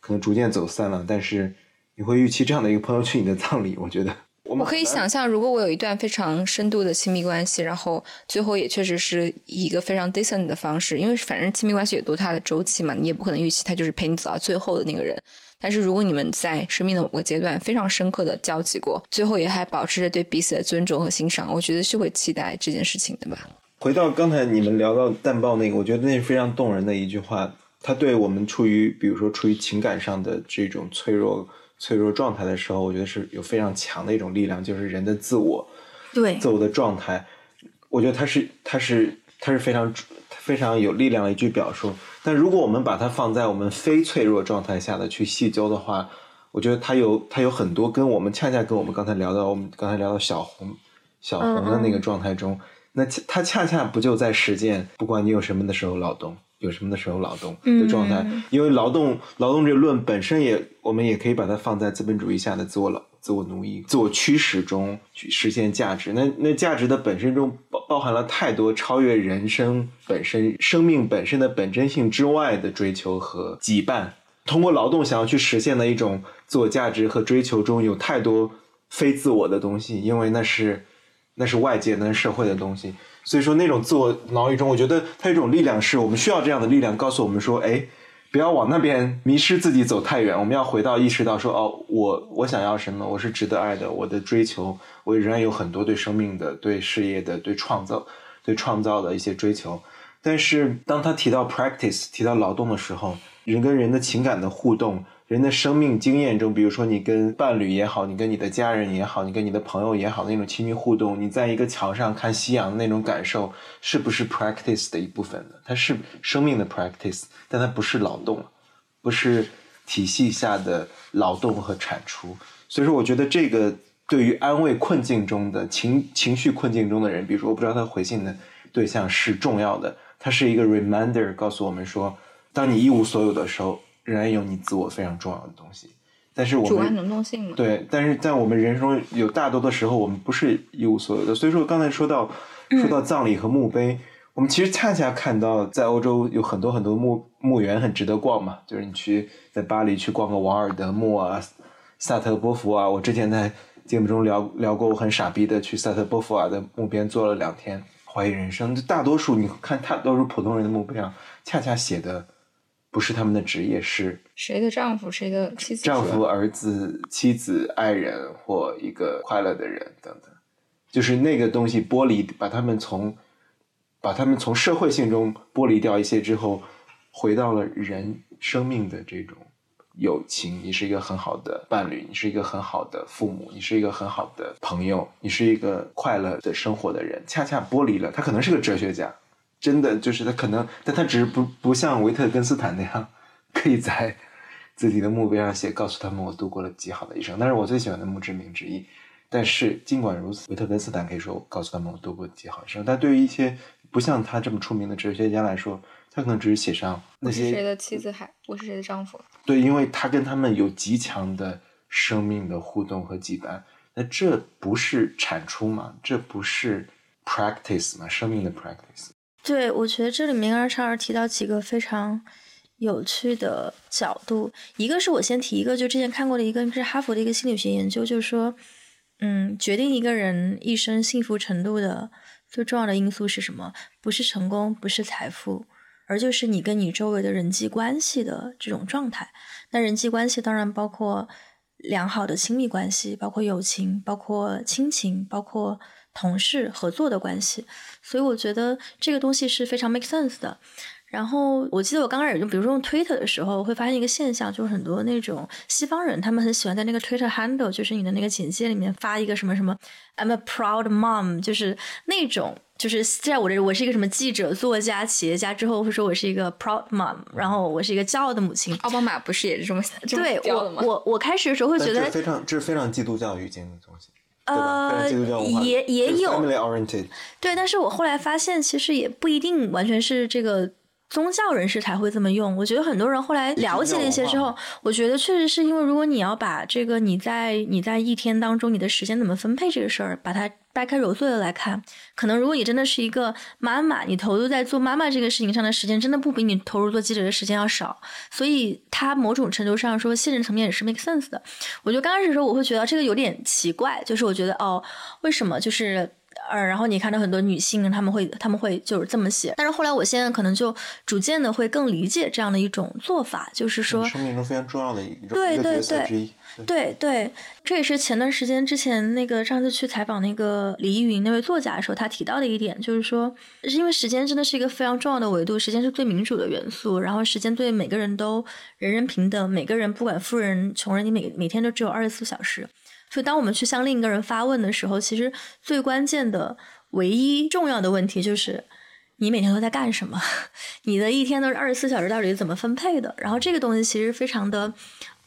可能逐渐走散了，但是你会预期这样的一个朋友去你的葬礼？我觉得 我可以想象，如果我有一段非常深度的亲密关系，然后最后也确实是以一个非常 decent 的方式，因为反正亲密关系也都它的周期嘛，你也不可能预期他就是陪你走到最后的那个人。但是如果你们在生命的某个阶段非常深刻的交集过，最后也还保持着对彼此的尊重和欣赏，我觉得是会期待这件事情的吧。回到刚才你们聊到淡豹那个，我觉得那是非常动人的一句话。他对我们处于，比如说处于情感上的这种脆弱、脆弱状态的时候，我觉得是有非常强的一种力量，就是人的自我，对自我的状态。我觉得他是，他是，他是非常非常有力量的一句表述。但如果我们把它放在我们非脆弱状态下的去细究的话，我觉得它有，它有很多跟我们恰恰跟我们刚才聊到，我们刚才聊到小红小红的那个状态中，那他恰恰不就在实践，不管你有什么的时候劳动。有什么的时候劳动的状态，因为劳动劳动这个论本身也，我们也可以把它放在资本主义下的自我劳、自我奴役、自我驱使中去实现价值。那那价值的本身中包包含了太多超越人生本身、生命本身的本真性之外的追求和羁绊。通过劳动想要去实现的一种自我价值和追求中有太多非自我的东西，因为那是那是外界、那是社会的东西。所以说，那种自我脑域中，我觉得它有一种力量，是我们需要这样的力量，告诉我们说，哎，不要往那边迷失自己，走太远。我们要回到意识到说，哦，我我想要什么？我是值得爱的。我的追求，我仍然有很多对生命的、对事业的、对创造、对创造的一些追求。但是，当他提到 practice，提到劳动的时候，人跟人的情感的互动。人的生命经验中，比如说你跟伴侣也好，你跟你的家人也好，你跟你的朋友也好，那种亲密互动，你在一个桥上看夕阳的那种感受，是不是 practice 的一部分呢？它是生命的 practice，但它不是劳动，不是体系下的劳动和产出。所以说，我觉得这个对于安慰困境中的情情绪困境中的人，比如说我不知道他回信的对象是重要的，它是一个 reminder，告诉我们说，当你一无所有的时候。仍然有你自我非常重要的东西，但是我们主观能动性嘛？对，但是在我们人生中有大多的时候，我们不是一无所有的。所以说，刚才说到说到葬礼和墓碑，我们其实恰恰看到，在欧洲有很多很多墓墓园很值得逛嘛。就是你去在巴黎去逛个王尔德墓啊、萨特波伏啊。我之前在节目中聊聊过，我很傻逼的去萨特波伏啊的墓边坐了两天，怀疑人生。就大多数你看，大多数普通人的墓碑上，恰恰写的。不是他们的职业是谁的丈夫，谁的妻子？丈夫、儿子、妻子、爱人或一个快乐的人等等，就是那个东西剥离，把他们从把他们从社会性中剥离掉一些之后，回到了人生命的这种友情。你是一个很好的伴侣，你是一个很好的父母，你是一个很好的朋友，你是一个快乐的生活的人。恰恰剥离了，他可能是个哲学家。真的就是他可能，但他只是不不像维特根斯坦那样，可以在自己的墓碑上写，告诉他们我度过了极好的一生。那是我最喜欢的墓志铭之一。但是尽管如此，维特根斯坦可以说告诉他们我度过极好一生。但对于一些不像他这么出名的哲学家来说，他可能只是写上那些谁的妻子，还我是谁的丈夫。对，因为他跟他们有极强的生命的互动和羁绊。那这不是产出吗？这不是 practice 吗？生命的 practice。对，我觉得这里面刚刚超儿提到几个非常有趣的角度，一个是我先提一个，就之前看过的一个是哈佛的一个心理学研究，就是说，嗯，决定一个人一生幸福程度的最重要的因素是什么？不是成功，不是财富，而就是你跟你周围的人际关系的这种状态。那人际关系当然包括良好的亲密关系，包括友情，包括亲情，包括。同事合作的关系，所以我觉得这个东西是非常 make sense 的。然后我记得我刚开始就比如说用 Twitter 的时候，会发现一个现象，就是很多那种西方人，他们很喜欢在那个 Twitter handle，就是你的那个简介里面发一个什么什么 I'm a proud mom，就是那种就是在我这我是一个什么记者、作家、企业家之后，会说我是一个 proud mom，然后我是一个骄傲的母亲。奥巴马不是也是这么 这么对教的吗？我我我开始的时候会觉得这是非常这是非常基督教语境的东西，呃也也有对，但是我后来发现，其实也不一定完全是这个宗教人士才会这么用。我觉得很多人后来了解了一些之后，我觉得确实是因为，如果你要把这个你在你在一天当中你的时间怎么分配这个事儿，把它掰开揉碎了来看，可能如果你真的是一个妈妈，你投入在做妈妈这个事情上的时间，真的不比你投入做记者的时间要少。所以它某种程度上说，现实层面也是 make sense 的。我觉得刚开始的时候，我会觉得这个有点奇怪，就是我觉得哦，为什么就是。呃，然后你看到很多女性，她们会她们会就是这么写，但是后来我现在可能就逐渐的会更理解这样的一种做法，就是说，生命中非常重要的一对对对。对对，这也是前段时间之前那个上次去采访那个李依云那位作家的时候，他提到的一点，就是说，是因为时间真的是一个非常重要的维度，时间是最民主的元素，然后时间对每个人都人人平等，每个人不管富人穷人，你每每天都只有二十四小时。所以，当我们去向另一个人发问的时候，其实最关键的、唯一重要的问题就是。你每天都在干什么？你的一天都是二十四小时，到底怎么分配的？然后这个东西其实非常的，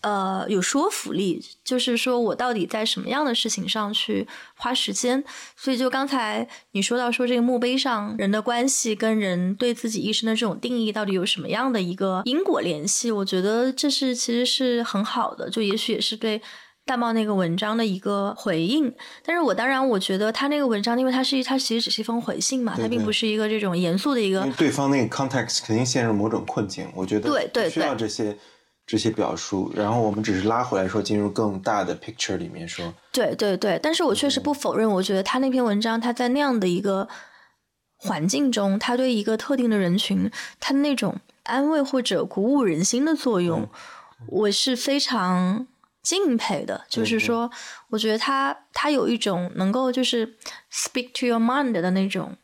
呃，有说服力，就是说我到底在什么样的事情上去花时间。所以就刚才你说到说这个墓碑上人的关系跟人对自己一生的这种定义到底有什么样的一个因果联系，我觉得这是其实是很好的，就也许也是对。大茂那个文章的一个回应，但是我当然我觉得他那个文章，因为它是它其实只是一封回信嘛，对它并不是一个这种严肃的一个因为对方那个 context 肯定陷入某种困境，我觉得对对需要对。这些这些表述，然后我们只是拉回来说进入更大的 picture 里面说，对对对，但是我确实不否认，我觉得他那篇文章，他在那样的一个环境中，他对一个特定的人群，他那种安慰或者鼓舞人心的作用，我是非常敬佩的。就是说，我觉得他他有一种能够就是 speak to your mind 的那种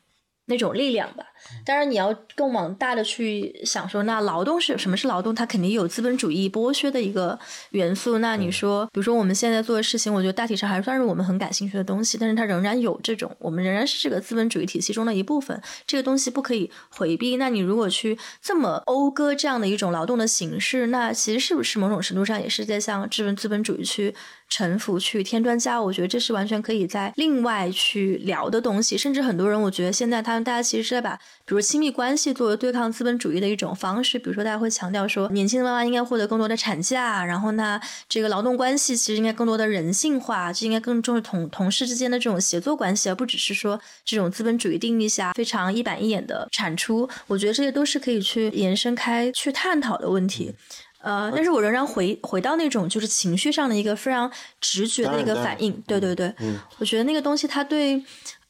那种力量吧。当然，你要更往大的去想说，那劳动是什么是劳动？它肯定有资本主义剥削的一个元素。那你说，比如说我们现在做的事情，我觉得大体上还算是我们很感兴趣的东西，但是它仍然有这种，我们仍然是这个资本主义体系中的一部分，这个东西不可以回避。那你如果去这么讴歌这样的一种劳动的形式，那其实是不是某种程度上也是在向资本资本主义去臣服、去添砖加？我觉得这是完全可以在另外去聊的东西。甚至很多人，我觉得现在他们大家其实是在把，比如亲密关系作为对抗资本主义的一种方式。比如说，大家会强调说，年轻的妈妈应该获得更多的产假，然后呢，这个劳动关系其实应该更多的人性化，这应该更重视同同事之间的这种协作关系，而不只是说这种资本主义定义下非常一板一眼的产出。我觉得这些都是可以去延伸开去探讨的问题。呃，但是我仍然回回到那种就是情绪上的一个非常直觉的一个反应，对对对，嗯我觉得那个东西它对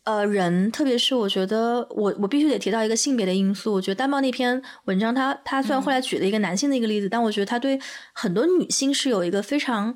呃人，特别是我觉得我我必须得提到一个性别的因素。我觉得丹茂那篇文章他他虽然后来举了一个男性的一个例子，但我觉得他对很多女性是有一个非常。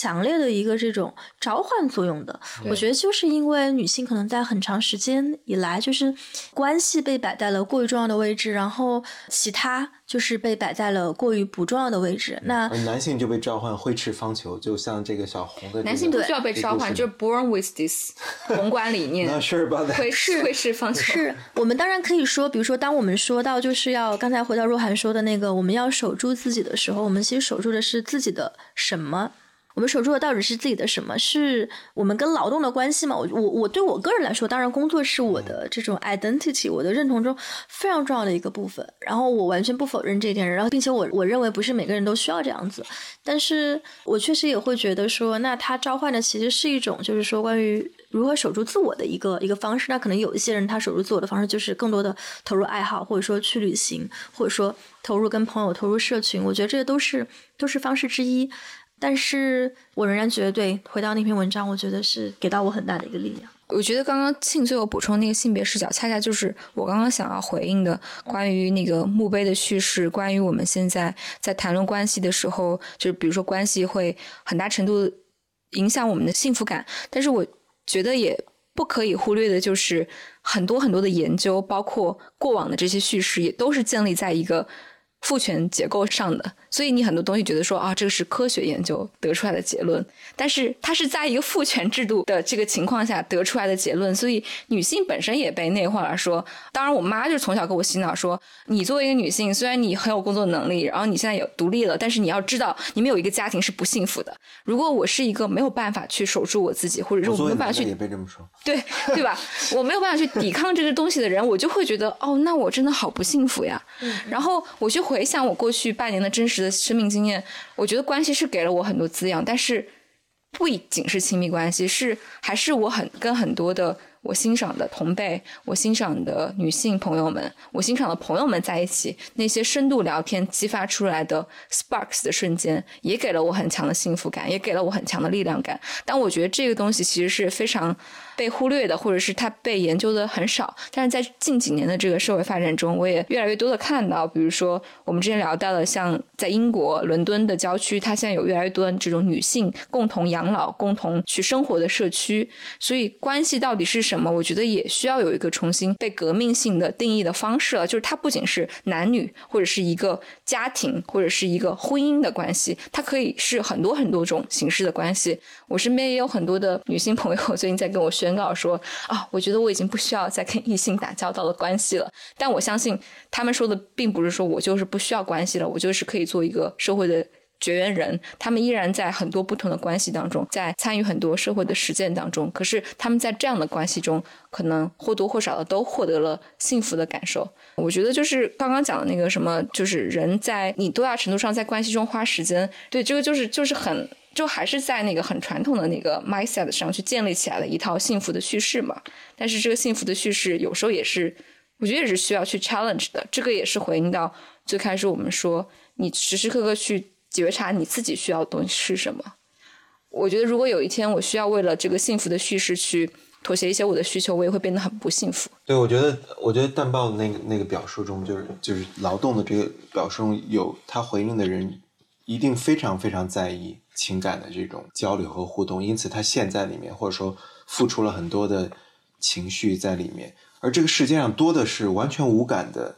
强烈的一个这种召唤作用的，我觉得就是因为女性可能在很长时间以来，就是关系被摆在了过于重要的位置，然后其他就是被摆在了过于不重要的位置。那男性就被召唤挥斥方遒，就像这个小红的这个、男性不需要被召唤，就是 born with this 宏观理念，Not sure about that 会是会是方遒。是我们当然可以说，比如说，当我们说到就是要刚才回到若涵说的那个，我们要守住自己的时候，我们其实守住的是自己的什么？我们守住的到底是自己的什么？是我们跟劳动的关系吗？我我我对我个人来说，当然工作是我的这种 identity，我的认同中非常重要的一个部分。然后我完全不否认这一点，然后并且我我认为不是每个人都需要这样子，但是我确实也会觉得说，那他召唤的其实是一种，就是说关于如何守住自我的一个一个方式。那可能有一些人他守住自我的方式就是更多的投入爱好，或者说去旅行，或者说投入跟朋友、投入社群。我觉得这些都是都是方式之一。但是我仍然觉得，对，回到那篇文章，我觉得是给到我很大的一个力量。我觉得刚刚庆最后补充那个性别视角，恰恰就是我刚刚想要回应的，关于那个墓碑的叙事，关于我们现在在谈论关系的时候，就是比如说关系会很大程度影响我们的幸福感，但是我觉得也不可以忽略的就是很多很多的研究，包括过往的这些叙事，也都是建立在一个。父权结构上的，所以你很多东西觉得说啊，这个是科学研究得出来的结论，但是它是在一个父权制度的这个情况下得出来的结论，所以女性本身也被内化了。说，当然我妈就是从小给我洗脑说，你作为一个女性，虽然你很有工作能力，然后你现在也独立了，但是你要知道，你们有一个家庭是不幸福的。如果我是一个没有办法去守住我自己，或者是我没有办法去也被这么说，对对吧？我没有办法去抵抗这个东西的人，我就会觉得哦，那我真的好不幸福呀。然后我就回想我过去半年的真实的生命经验，我觉得关系是给了我很多滋养，但是不仅是亲密关系，是还是我很跟很多的。我欣赏的同辈，我欣赏的女性朋友们，我欣赏的朋友们在一起，那些深度聊天激发出来的 sparks 的瞬间，也给了我很强的幸福感，也给了我很强的力量感。但我觉得这个东西其实是非常被忽略的，或者是它被研究的很少。但是在近几年的这个社会发展中，我也越来越多的看到，比如说我们之前聊到的，像在英国伦敦的郊区，它现在有越来越多的这种女性共同养老、共同去生活的社区。所以关系到底是？什么？我觉得也需要有一个重新被革命性的定义的方式了。就是它不仅是男女，或者是一个家庭，或者是一个婚姻的关系，它可以是很多很多种形式的关系。我身边也有很多的女性朋友，最近在跟我宣告说：“啊，我觉得我已经不需要再跟异性打交道的关系了。”但我相信他们说的并不是说我就是不需要关系了，我就是可以做一个社会的。绝缘人，他们依然在很多不同的关系当中，在参与很多社会的实践当中。可是他们在这样的关系中，可能或多或少的都获得了幸福的感受。我觉得就是刚刚讲的那个什么，就是人在你多大程度上在关系中花时间，对这个就是就是很就还是在那个很传统的那个 mindset 上去建立起来的一套幸福的叙事嘛。但是这个幸福的叙事有时候也是，我觉得也是需要去 challenge 的。这个也是回应到最开始我们说，你时时刻刻去。觉察你自己需要的东西是什么？我觉得，如果有一天我需要为了这个幸福的叙事去妥协一些我的需求，我也会变得很不幸福。对，我觉得，我觉得淡豹的那个那个表述中，就是就是劳动的这个表述中有他回应的人，一定非常非常在意情感的这种交流和互动，因此他陷在里面，或者说付出了很多的情绪在里面。而这个世界上多的是完全无感的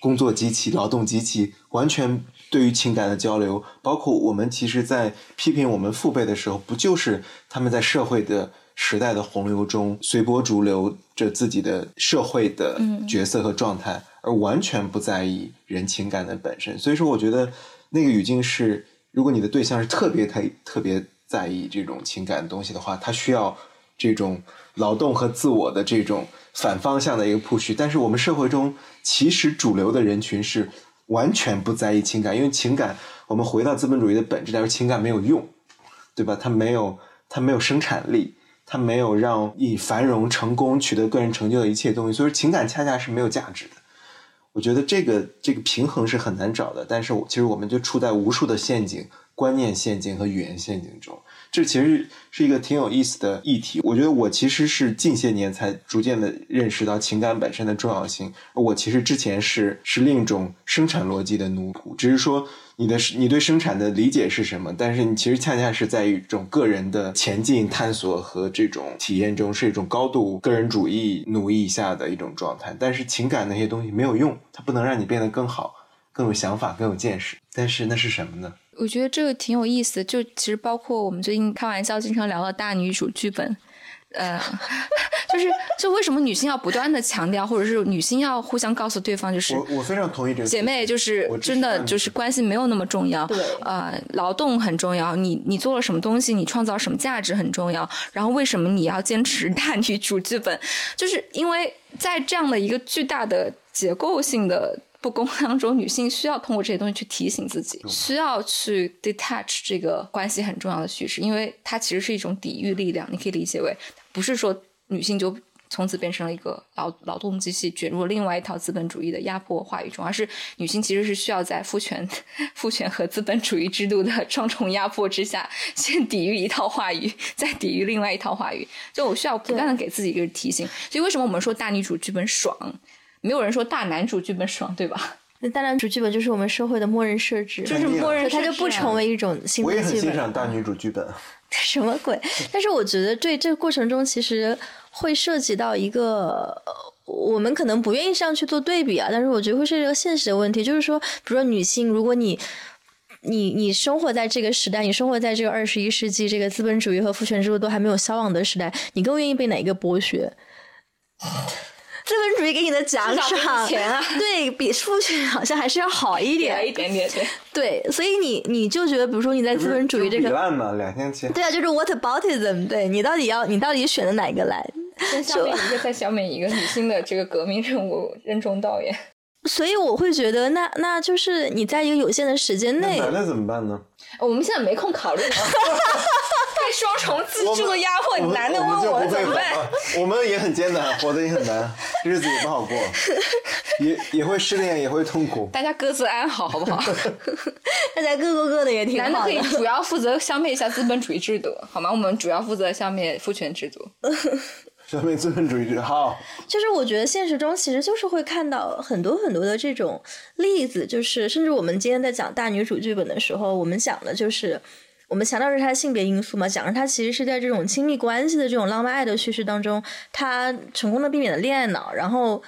工作机器、劳动机器，完全。对于情感的交流，包括我们其实，在批评我们父辈的时候，不就是他们在社会的时代的洪流中随波逐流着自己的社会的角色和状态，而完全不在意人情感的本身。所以说，我觉得那个语境是，如果你的对象是特别特特别在意这种情感的东西的话，他需要这种劳动和自我的这种反方向的一个 push。但是我们社会中其实主流的人群是。完全不在意情感，因为情感，我们回到资本主义的本质来说，情感没有用，对吧？它没有，它没有生产力，它没有让以繁荣、成功、取得个人成就的一切东西，所以情感恰恰是没有价值的。我觉得这个这个平衡是很难找的，但是其实我们就处在无数的陷阱、观念陷阱和语言陷阱中。这其实是一个挺有意思的议题。我觉得我其实是近些年才逐渐的认识到情感本身的重要性。我其实之前是是另一种生产逻辑的奴仆，只是说你的你对生产的理解是什么，但是你其实恰恰是在一种个人的前进、探索和这种体验中，是一种高度个人主义奴役下的一种状态。但是情感那些东西没有用，它不能让你变得更好、更有想法、更有见识。但是那是什么呢？我觉得这个挺有意思的，就其实包括我们最近开玩笑经常聊的大女主剧本，呃，就是就为什么女性要不断的强调，或者是女性要互相告诉对方，就是我我非常同意这个姐妹，就是真的就是关系没有那么重要，对，呃，劳动很重要，你你做了什么东西，你创造什么价值很重要，然后为什么你要坚持大女主剧本，就是因为在这样的一个巨大的结构性的。不公当中，女性需要通过这些东西去提醒自己，需要去 detach 这个关系很重要的叙事，因为它其实是一种抵御力量。你可以理解为，不是说女性就从此变成了一个劳劳动机器，卷入另外一套资本主义的压迫话语中，而是女性其实是需要在父权、父权和资本主义制度的双重压迫之下，先抵御一套话语，再抵御另外一套话语。就我需要不断的给自己一个提醒。所以为什么我们说大女主剧本爽？没有人说大男主剧本爽，对吧？那大男主剧本就是我们社会的默认设置，就是默认，它就不成为一种新的剧本。我也很欣赏大女主剧本，什么鬼？但是我觉得，对这个过程中，其实会涉及到一个。我们可能不愿意这样去做对比啊，但是我觉得会是一个现实的问题，就是说，比如说女性，如果你你你生活在这个时代，你生活在这个二十一世纪，这个资本主义和父权制度都还没有消亡的时代，你更愿意被哪一个剥削？资本主义给你的奖赏，钱啊，对比数学好像还是要好一点，一点点，对对，所以你你就觉得，比如说你在资本主义这个，烂嘛，两千七，对啊，就是 what about them？对你到底要你到底选的哪个来？先消灭一个，再消灭一个女性的这个革命任务任重道远。所以我会觉得，那那就是你在一个有限的时间内，男的怎么办呢？我们现在没空考虑。被双重自助的压迫，你男的问我怎么办？我们也很艰难，活得也很难，日子也不好过，也也会失恋，也会痛苦。大家各自安好，好不好？大家各过各的也挺好。男的可以主要负责消灭一下资本主义制度，好吗？我们主要负责消灭父权制度。消灭资本主义制度，好。就是我觉得现实中其实就是会看到很多很多的这种例子，就是甚至我们今天在讲大女主剧本的时候，我们讲的就是。我们强调是他性别因素嘛，讲着他其实是在这种亲密关系的这种浪漫爱的叙事当中，他成功的避免了恋爱脑，然后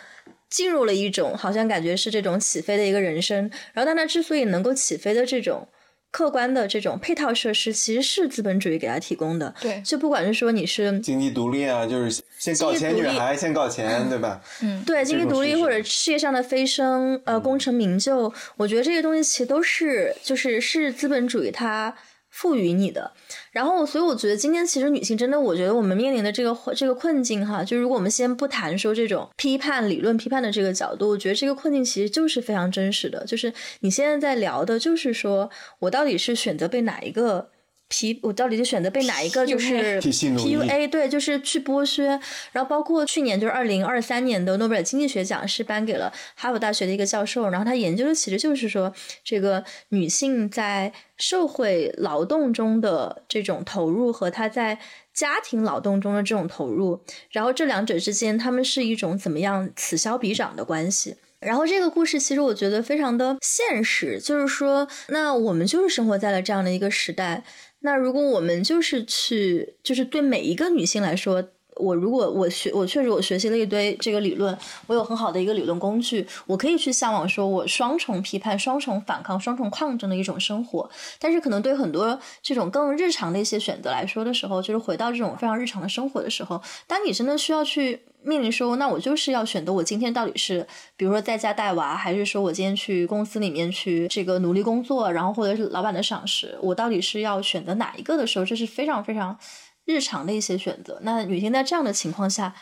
进入了一种好像感觉是这种起飞的一个人生。然后，但他之所以能够起飞的这种客观的这种配套设施，其实是资本主义给他提供的。对，就不管是说你是经济独立啊，就是先搞钱女孩，先搞钱，对吧？嗯，对，经济独立或者事业上的飞升，呃，功成名就，我觉得这些东西其实都是就是是资本主义它。赋予你的，然后，所以我觉得今天其实女性真的，我觉得我们面临的这个这个困境哈，就如果我们先不谈说这种批判理论批判的这个角度，我觉得这个困境其实就是非常真实的，就是你现在在聊的，就是说我到底是选择被哪一个。P，我到底就选择被哪一个？就是 PUA，对，就是去剥削。然后包括去年就是二零二三年的诺贝尔经济学奖是颁给了哈佛大学的一个教授，然后他研究的其实就是说，这个女性在社会劳动中的这种投入和她在家庭劳动中的这种投入，然后这两者之间他们是一种怎么样此消彼长的关系。然后这个故事其实我觉得非常的现实，就是说，那我们就是生活在了这样的一个时代。那如果我们就是去，就是对每一个女性来说，我如果我学，我确实我学习了一堆这个理论，我有很好的一个理论工具，我可以去向往说我双重批判、双重反抗、双重抗争的一种生活。但是可能对很多这种更日常的一些选择来说的时候，就是回到这种非常日常的生活的时候，当你真的需要去。命令说，那我就是要选择我今天到底是，比如说在家带娃，还是说我今天去公司里面去这个努力工作，然后或者是老板的赏识，我到底是要选择哪一个的时候，这是非常非常日常的一些选择。那女性在这样的情况下，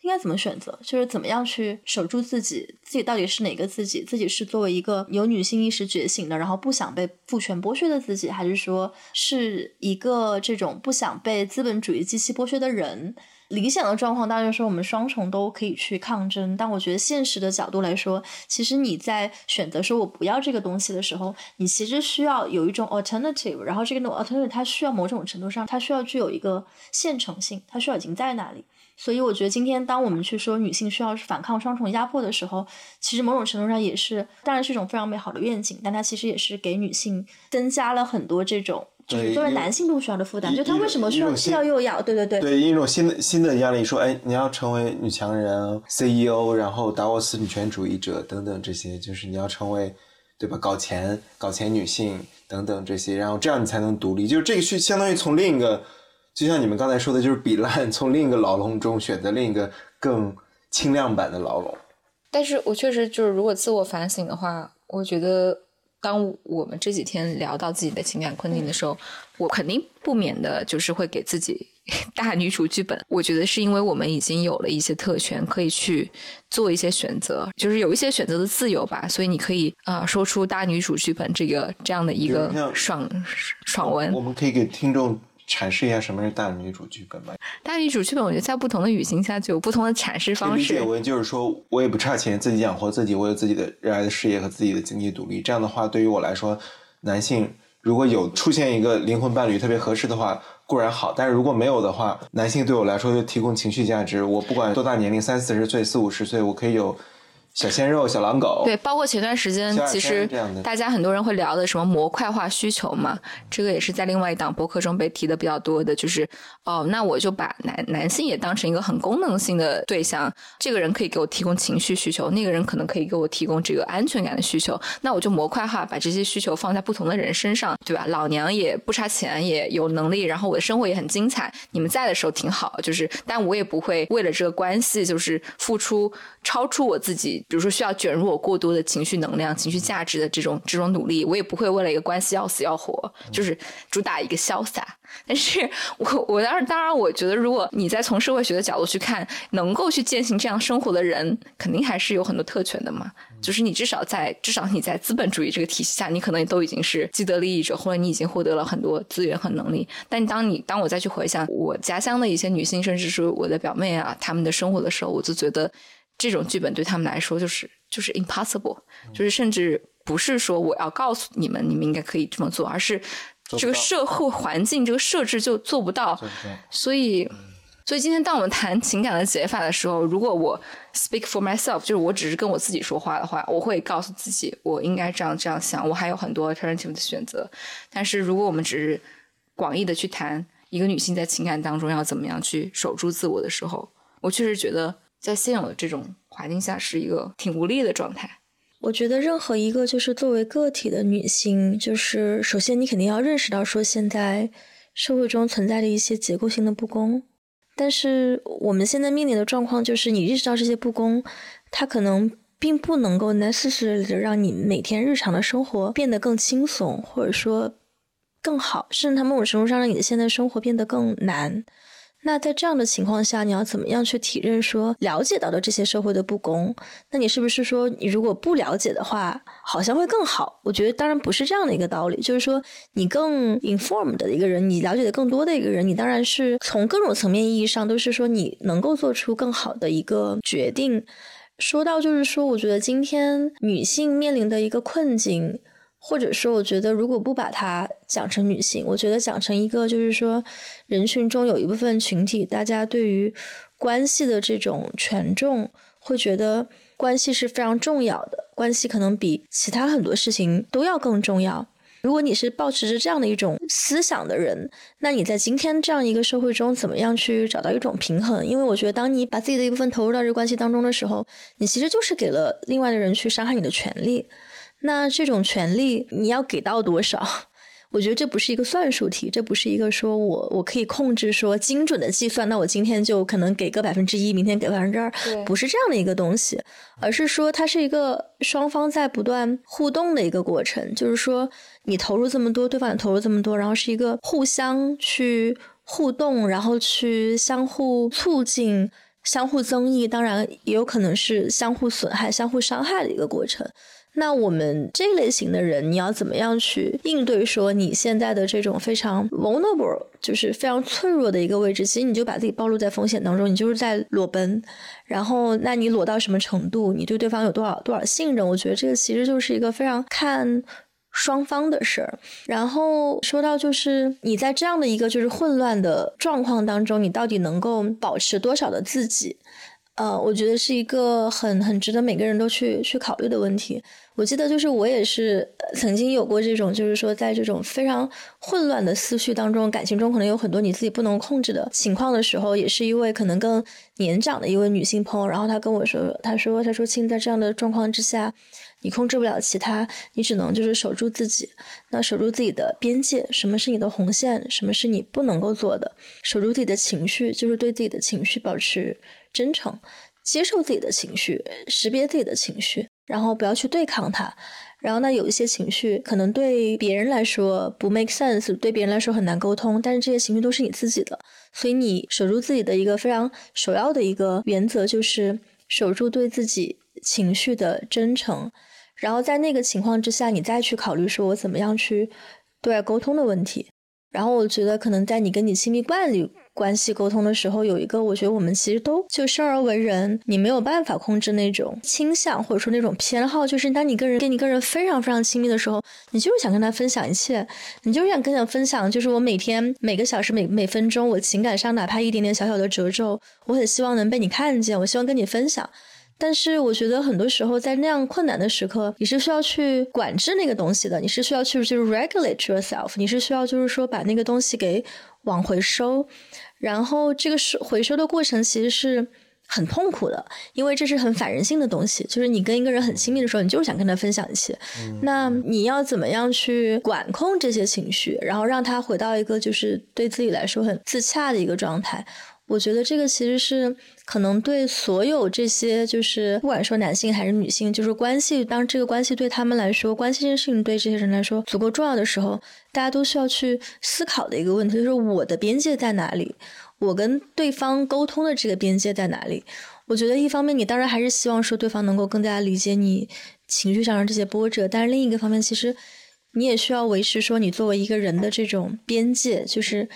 应该怎么选择？就是怎么样去守住自己，自己到底是哪个自己？自己是作为一个有女性意识觉醒的，然后不想被父权剥削的自己，还是说是一个这种不想被资本主义机器剥削的人？理想的状况当然是我们双重都可以去抗争，但我觉得现实的角度来说，其实你在选择说我不要这个东西的时候，你其实需要有一种 alternative，然后这个 alternative 它需要某种程度上，它需要具有一个现成性，它需要已经在那里。所以我觉得今天当我们去说女性需要反抗双重压迫的时候，其实某种程度上也是，当然是一种非常美好的愿景，但它其实也是给女性增加了很多这种。就是作为男性都需要的负担，就他为什么需要既要又要？对对对，对一种新的新的压力，说哎，你要成为女强人、CEO，然后达沃斯女权主义者等等这些，就是你要成为对吧？搞钱、搞钱女性等等这些，然后这样你才能独立。就是这个是相当于从另一个，就像你们刚才说的，就是比烂，从另一个牢笼中选择另一个更轻量版的牢笼。但是我确实就是，如果自我反省的话，我觉得。当我们这几天聊到自己的情感困境的时候，我肯定不免的就是会给自己 大女主剧本。我觉得是因为我们已经有了一些特权，可以去做一些选择，就是有一些选择的自由吧。所以你可以啊，说出大女主剧本这个这样的一个爽爽文。我们可以给听众。阐释一下什么是大女主剧本吧。大女主剧本，我觉得在不同的语境下就有不同的阐释方式。理解为就是说我也不差钱，自己养活自己，我有自己的热爱的事业和自己的经济独立。这样的话，对于我来说，男性如果有出现一个灵魂伴侣特别合适的话，固然好。但是如果没有的话，男性对我来说就提供情绪价值。我不管多大年龄，三四十岁、四五十岁，我可以有小鲜肉、小狼狗，对，包括前段时间其实大家很多人会聊的什么模块化需求嘛，这个也是在另外一档博客中被提的比较多的，就是哦，那我就把男男性也当成一个很功能性的对象，这个人可以给我提供情绪需求，那个人可能可以给我提供这个安全感的需求，那我就模块化把这些需求放在不同的人身上，对吧？老娘也不差钱，也有能力，然后我的生活也很精彩，你们在的时候挺好，就是但我也不会为了这个关系就是付出超出我自己，比如说需要卷入我过多的情绪能量、情绪价值的这种这种努力，我也不会为了一个关系要死要活，就是主打一个潇洒。但是我我当然当然，我觉得如果你在从社会学的角度去看，能够去践行这样生活的人，肯定还是有很多特权的嘛。就是你至少在至少你在资本主义这个体系下，你可能都已经是既得利益者，或者你已经获得了很多资源和能力。但当你当我再去回想我家乡的一些女性，甚至是我的表妹啊，她们的生活的时候，我就觉得这种剧本对他们来说就是就是 impossible，就是甚至不是说我要告诉你们你们应该可以这么做，而是这个社会环境这个设置就做不到。所以，所以今天当我们谈情感的解法的时候，如果我 speak for myself，就是我只是跟我自己说话的话，我会告诉自己我应该这样这样想，我还有很多 alternative 的选择。但是如果我们只是广义的去谈一个女性在情感当中要怎么样去守住自我的时候，我确实觉得在现有的这种环境下是一个挺无力的状态。我觉得任何一个就是作为个体的女性，就是首先你肯定要认识到说现在社会中存在的一些结构性的不公，但是我们现在面临的状况就是你意识到这些不公，它可能并不能够 necessarily 的让你每天日常的生活变得更轻松，或者说更好，甚至它某种程度上让你的现在生活变得更难。那在这样的情况下，你要怎么样去体认说了解到的这些社会的不公？那你是不是说你如果不了解的话，好像会更好？我觉得当然不是这样的一个道理，就是说你更 informed 的一个人，你了解的更多的一个人，你当然是从各种层面意义上都是说你能够做出更好的一个决定。说到就是说，我觉得今天女性面临的一个困境。或者说，我觉得如果不把它讲成女性，我觉得讲成一个就是说，人群中有一部分群体，大家对于关系的这种权重，会觉得关系是非常重要的，关系可能比其他很多事情都要更重要。如果你是保持着这样的一种思想的人，那你在今天这样一个社会中，怎么样去找到一种平衡？因为我觉得，当你把自己的一部分投入到这个关系当中的时候，你其实就是给了另外的人去伤害你的权利。那这种权利你要给到多少？我觉得这不是一个算术题，这不是一个说我我可以控制说精准的计算，那我今天就可能给个百分之一，明天给百分之二，不是这样的一个东西，而是说它是一个双方在不断互动的一个过程，就是说你投入这么多，对方也投入这么多，然后是一个互相去互动，然后去相互促进、相互增益，当然也有可能是相互损害、相互伤害的一个过程。那我们这类型的人，你要怎么样去应对？说你现在的这种非常 vulnerable，就是非常脆弱的一个位置，其实你就把自己暴露在风险当中，你就是在裸奔。然后，那你裸到什么程度？你对对方有多少多少信任？我觉得这个其实就是一个非常看双方的事儿。然后说到就是你在这样的一个就是混乱的状况当中，你到底能够保持多少的自己？呃，我觉得是一个很很值得每个人都去去考虑的问题。我记得就是我也是曾经有过这种，就是说在这种非常混乱的思绪当中，感情中可能有很多你自己不能控制的情况的时候，也是一位可能更年长的一位女性朋友，然后她跟我说，她说，她说，亲，在这样的状况之下，你控制不了其他，你只能就是守住自己，那守住自己的边界，什么是你的红线，什么是你不能够做的，守住自己的情绪，就是对自己的情绪保持真诚，接受自己的情绪，识别自己的情绪。然后不要去对抗它，然后呢，有一些情绪可能对别人来说不 make sense，对别人来说很难沟通，但是这些情绪都是你自己的，所以你守住自己的一个非常首要的一个原则就是守住对自己情绪的真诚，然后在那个情况之下，你再去考虑说我怎么样去对外沟通的问题。然后我觉得可能在你跟你亲密伴侣关系沟通的时候，有一个我觉得我们其实都就生而为人，你没有办法控制那种倾向或者说那种偏好，就是当你跟人跟你跟人非常非常亲密的时候，你就是想跟他分享一切，你就是想跟他分享，就是我每天每个小时每每分钟我情感上哪怕一点点小小的褶皱，我很希望能被你看见，我希望跟你分享。但是我觉得很多时候在那样困难的时刻，你是需要去管制那个东西的，你是需要去就是 regulate yourself，你是需要就是说把那个东西给往回收，然后这个是回收的过程其实是很痛苦的，因为这是很反人性的东西，就是你跟一个人很亲密的时候，你就是想跟他分享一些，那你要怎么样去管控这些情绪，然后让他回到一个就是对自己来说很自洽的一个状态？我觉得这个其实是可能对所有这些，就是不管说男性还是女性，就是关系，当这个关系对他们来说，关系这件事情对这些人来说足够重要的时候，大家都需要去思考的一个问题，就是我的边界在哪里？我跟对方沟通的这个边界在哪里？我觉得一方面，你当然还是希望说对方能够更加理解你情绪上的这些波折，但是另一个方面，其实你也需要维持说你作为一个人的这种边界，就是。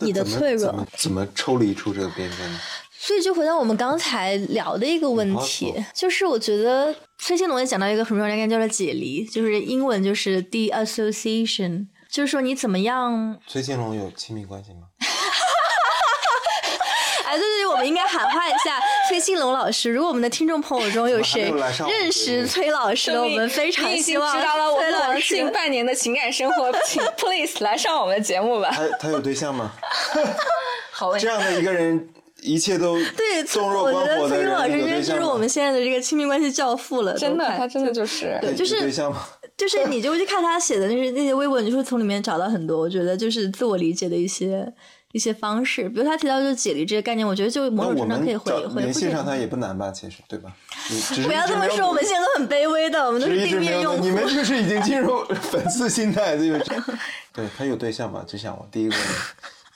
你的脆弱怎么抽离出这个边界呢？所以就回到我们刚才聊的一个问题，就是我觉得崔庆龙也讲到一个很重要的概念，叫做解离，就是英文就是 de-association，就是说你怎么样？崔庆龙有亲密关系吗？应该喊话一下崔新龙老师。如果我们的听众朋友中有谁 认识崔老师的，我们非常希望知道了我们近半年的情感生活，请 please 来上我们的节目吧。他他有对象吗？好问这样的一个人，一切都对，我觉得崔庆老师真就是我们现在的这个亲密关系教父了，真的，他真的就是对，就是对象吗？就是你就去看他写的那些那些微博，你就会从里面找到很多，我觉得就是自我理解的一些一些方式。比如他提到就是解离这个概念，我觉得就某种程度上可以回找回联系上他。也不难吧？其实对吧？你 不要这么说，我们现在都很卑微的，我们都是地面用户。你们就是已经进入 粉丝心态，对不对？对他有对象吗？就像我第一个问，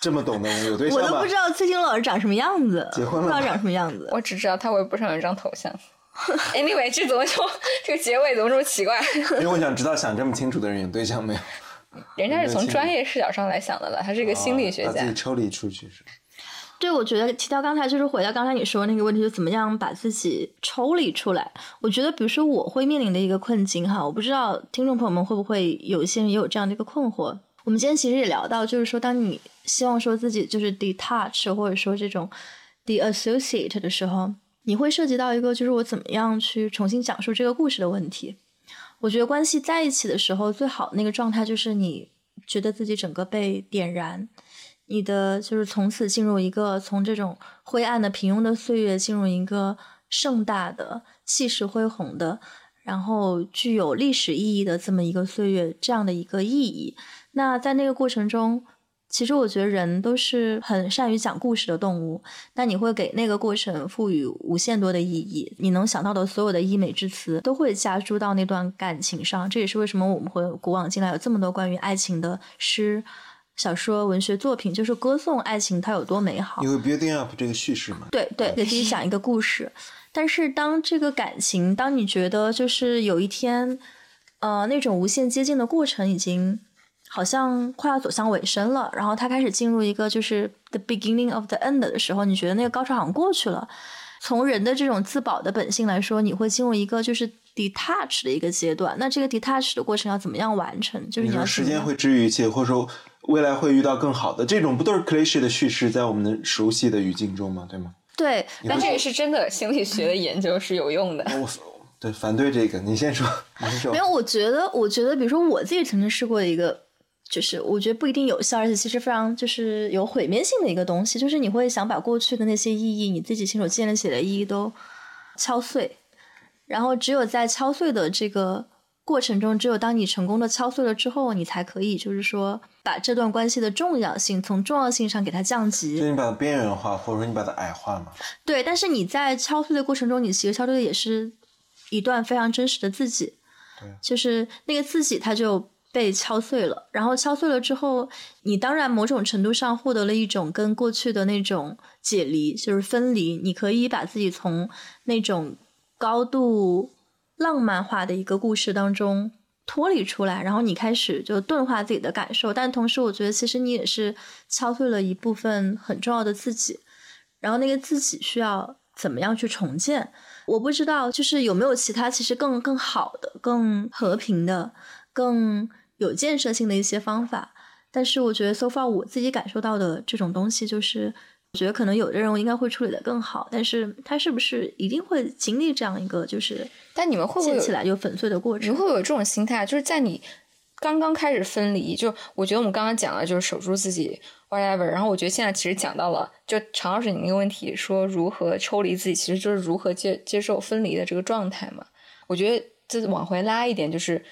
这么懂的人有对象吗我都不？知道崔庆龙老师长什么样子，结婚了不知道长什么样子。我只知道他微博上有一张头像。Anyway，这怎么就这个结尾怎么这么奇怪？因为我想知道想这么清楚的人有对象没有？人家是从专业视角上来想的了，他是一个心理学家自己。抽离出去是吧？对，我觉得提到刚才就是回到刚才你说的那个问题，就怎么样把自己抽离出来。我觉得，比如说我会面临的一个困境哈，我不知道听众朋友们会不会有一些人也有这样的一个困惑。我们今天其实也聊到，就是说，当你希望说自己就是 detach 或者说这种 de-associate 的时候，你会涉及到一个就是我怎么样去重新讲述这个故事的问题。我觉得关系在一起的时候，最好那个状态就是你觉得自己整个被点燃，你的就是从此进入一个从这种灰暗的平庸的岁月，进入一个盛大的、气势恢宏的，然后具有历史意义的这么一个岁月，这样的一个意义。那在那个过程中，其实我觉得人都是很善于讲故事的动物，那你会给那个过程赋予无限多的意义，你能想到的所有的溢美之词都会加注到那段感情上。这也是为什么我们会古往今来有这么多关于爱情的诗、小说、文学作品，就是歌颂爱情它有多美好你。会 building up 这个叙事嘛？对对，给自己讲一个故事。但是当这个感情，当你觉得就是有一天，呃，那种无限接近的过程已经好像快要走向尾声了，然后他开始进入一个就是 the beginning of the end 的时候，你觉得那个高潮好像过去了。从人的这种自保的本性来说，你会进入一个就是 detach 的一个阶段。那这个 detach 的过程要怎么样完成？就是你你要时间会治愈一切，或者说未来会遇到更好的，这种不都是 cliche 的叙事，在我们的熟悉的语境中吗？对吗？对，但这个是真的，心理学的研究是有用的。我对反对这个，你先说，你先说。没有，我觉得，我觉得，比如说我自己曾经试过一个，就是我觉得不一定有效，而且其实非常就是有毁灭性的一个东西，就是你会想把过去的那些意义，你自己亲手建立起来的意义都敲碎，然后只有在敲碎的这个过程中，只有当你成功的敲碎了之后，你才可以就是说把这段关系的重要性从重要性上给它降级。就你把它边缘化，或者说你把它矮化嘛。对，但是你在敲碎的过程中，你其实敲碎的也是一段非常真实的自己，对就是那个自己他就被敲碎了，然后敲碎了之后，你当然某种程度上获得了一种跟过去的那种解离，就是分离，你可以把自己从那种高度浪漫化的一个故事当中。脱离出来，然后你开始就钝化自己的感受，但同时，我觉得其实你也是敲碎了一部分很重要的自己。然后那个自己需要怎么样去重建？我不知道，就是有没有其他其实更更好的、更和平的、更有建设性的一些方法。但是我觉得，so far 我自己感受到的这种东西，就是我觉得可能有的人我应该会处理的更好，但是他是不是一定会经历这样一个就是但你们会不会有起来就粉碎的过程？你会有这种心态？就是在你刚刚开始分离，就我觉得我们刚刚讲了，就是守住自己，whatever。然后我觉得现在其实讲到了，就常老师你那个问题，说如何抽离自己，其实就是如何接接受分离的这个状态嘛。我觉得这往回拉一点，就是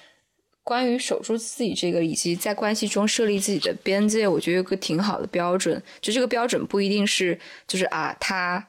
关于守住自己这个，以及在关系中设立自己的边界，我觉得有个挺好的标准。就这个标准不一定是就是啊他。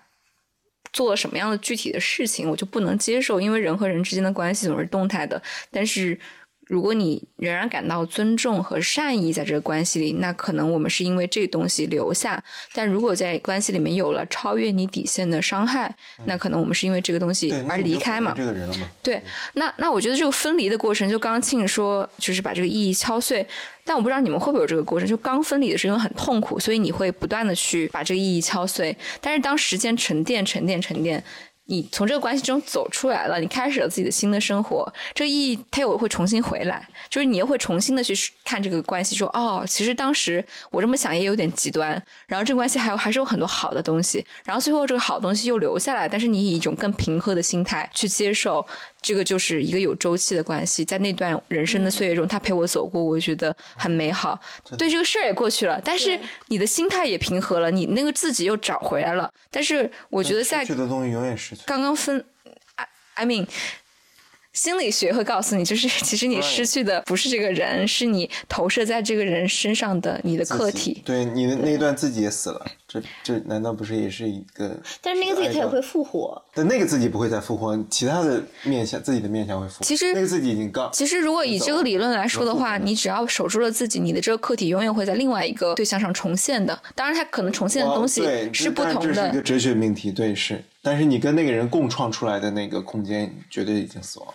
做了什么样的具体的事情，我就不能接受，因为人和人之间的关系总是动态的。但是，如果你仍然感到尊重和善意在这个关系里，那可能我们是因为这个东西留下；但如果在关系里面有了超越你底线的伤害，那可能我们是因为这个东西，而离开嘛。这个人了嘛？对，那那我觉得这个分离的过程，就刚刚庆说，就是把这个意义敲碎。但我不知道你们会不会有这个过程，就刚分离的时候很痛苦，所以你会不断的去把这个意义敲碎。但是当时间沉淀、沉淀、沉淀，你从这个关系中走出来了，你开始了自己的新的生活，这个意义它又会重新回来，就是你又会重新的去看这个关系，说哦，其实当时我这么想也有点极端，然后这个关系还有还是有很多好的东西，然后最后这个好东西又留下来，但是你以一种更平和的心态去接受。这个就是一个有周期的关系，在那段人生的岁月中，他陪我走过，我觉得很美好。对这个事儿也过去了，但是你的心态也平和了，你那个自己又找回来了。但是我觉得在失去的东西永远失去。刚刚分 I mean。心理学会告诉你，就是 其实你失去的不是这个人，是你投射在这个人身上的你的客体。对，你的那一段自己也死了，这这难道不是也是一个？但是那个自己他也会复活。但那个自己不会再复活，其他的面相，自己的面相会复活。其实那个自己已经告。其实如果以这个理论来说的话，你只要守住了自己，你的这个客体永远会在另外一个对象上重现的。当然，它可能重现的东西是不同的。这是一个哲学命题，对是。但是你跟那个人共创出来的那个空间，绝对已经死亡了。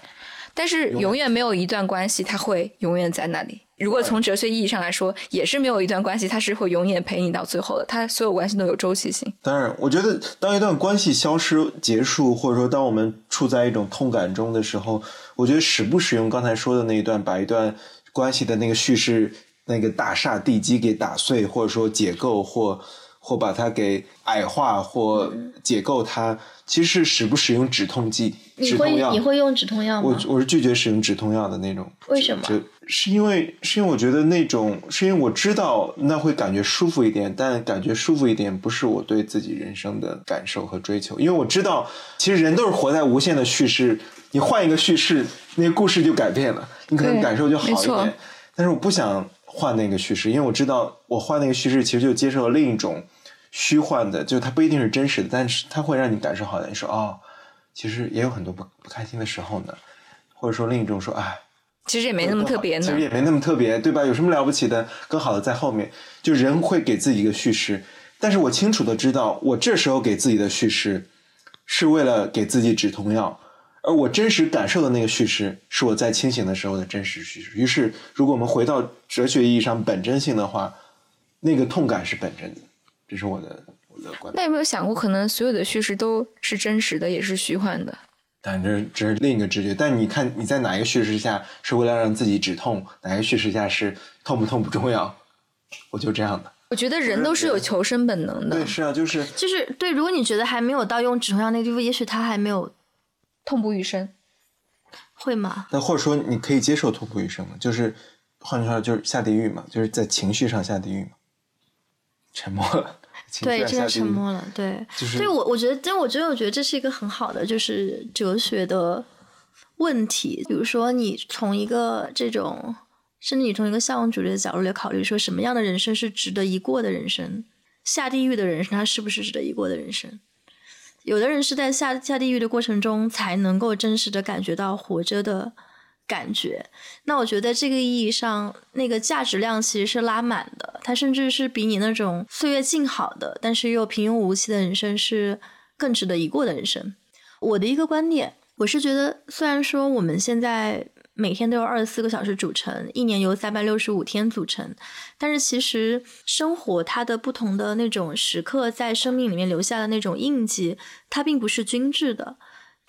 但是永远没有一段关系，它会永远在那里。如果从哲学意义上来说，也是没有一段关系，它是会永远陪你到最后的。它所有关系都有周期性。当然，我觉得当一段关系消失、结束，或者说当我们处在一种痛感中的时候，我觉得使不使用刚才说的那一段，把一段关系的那个叙事、那个大厦地基给打碎，或者说解构，或或把它给矮化，或解构它。其实是使不使用止痛剂？你会你会用止痛药吗？我我是拒绝使用止痛药的那种。为什么？是因为是因为我觉得那种是因为我知道那会感觉舒服一点，但感觉舒服一点不是我对自己人生的感受和追求。因为我知道，其实人都是活在无限的叙事，你换一个叙事，那个故事就改变了，你可能感受就好一点。但是我不想换那个叙事，因为我知道我换那个叙事，其实就接受了另一种。虚幻的，就它不一定是真实的，但是它会让你感受好的。你说哦，其实也有很多不不开心的时候呢，或者说另一种说，哎，其实也没那么特别呢，其实也没那么特别，对吧？有什么了不起的？更好的在后面。就人会给自己一个叙事，但是我清楚的知道，我这时候给自己的叙事是为了给自己止痛药，而我真实感受的那个叙事是我在清醒的时候的真实叙事。于是，如果我们回到哲学意义上本真性的话，那个痛感是本真的。这是我的我的观点。那有没有想过，可能所有的叙事都是真实的，也是虚幻的？但这这是另一个直觉。但你看，你在哪一个叙事下是为了让自己止痛，哪一个叙事下是痛不痛不重要？我就这样的。我觉得人都是有求生本能的。对，是啊，就是就是对。如果你觉得还没有到用止痛药那个地步，也许他还没有痛不欲生，会吗？那或者说你可以接受痛不欲生吗？就是换句话说，就是下地狱嘛，就是在情绪上下地狱嘛。沉默了。对，真的沉默了。对，对我我觉得，但我觉得，我觉得这是一个很好的，就是哲学的问题。比如说，你从一个这种，甚至你从一个向往主义的角度来考虑，说什么样的人生是值得一过的人生？下地狱的人生，他是不是值得一过的人生？有的人是在下下地狱的过程中，才能够真实的感觉到活着的。感觉，那我觉得这个意义上，那个价值量其实是拉满的，它甚至是比你那种岁月静好的，但是又平庸无奇的人生是更值得一过的人生。我的一个观点，我是觉得，虽然说我们现在每天都有二十四个小时组成，一年由三百六十五天组成，但是其实生活它的不同的那种时刻，在生命里面留下的那种印记，它并不是均质的。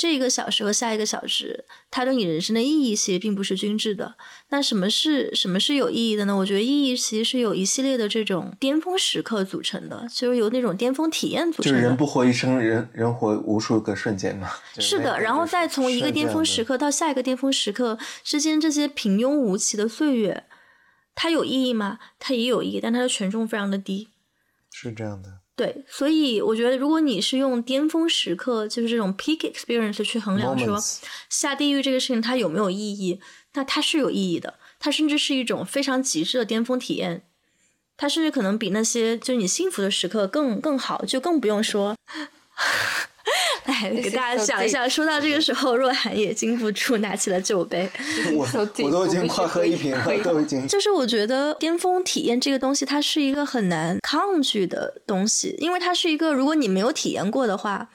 这一个小时和下一个小时，它对你人生的意义其实并不是均质的。那什么是什么是有意义的呢？我觉得意义其实是有一系列的这种巅峰时刻组成的，就是由那种巅峰体验组成的。就是人不活一生，人人活无数个瞬间嘛。是的，然后再从一个巅峰时刻到下一个巅峰时刻之间，这些平庸无奇的岁月，它有意义吗？它也有意义，但它的权重非常的低。是这样的，对，所以我觉得，如果你是用巅峰时刻，就是这种 peak experience 去衡量说下地狱这个事情它有没有意义，那它是有意义的，它甚至是一种非常极致的巅峰体验，它甚至可能比那些就是你幸福的时刻更更好，就更不用说。来 给大家 讲一下，说到这个时候，若涵也禁不住拿起了酒杯。我我都已经快喝一瓶了，都已经。就是我觉得巅峰体验这个东西，它是一个很难抗拒的东西，因为它是一个，如果你没有体验过的话，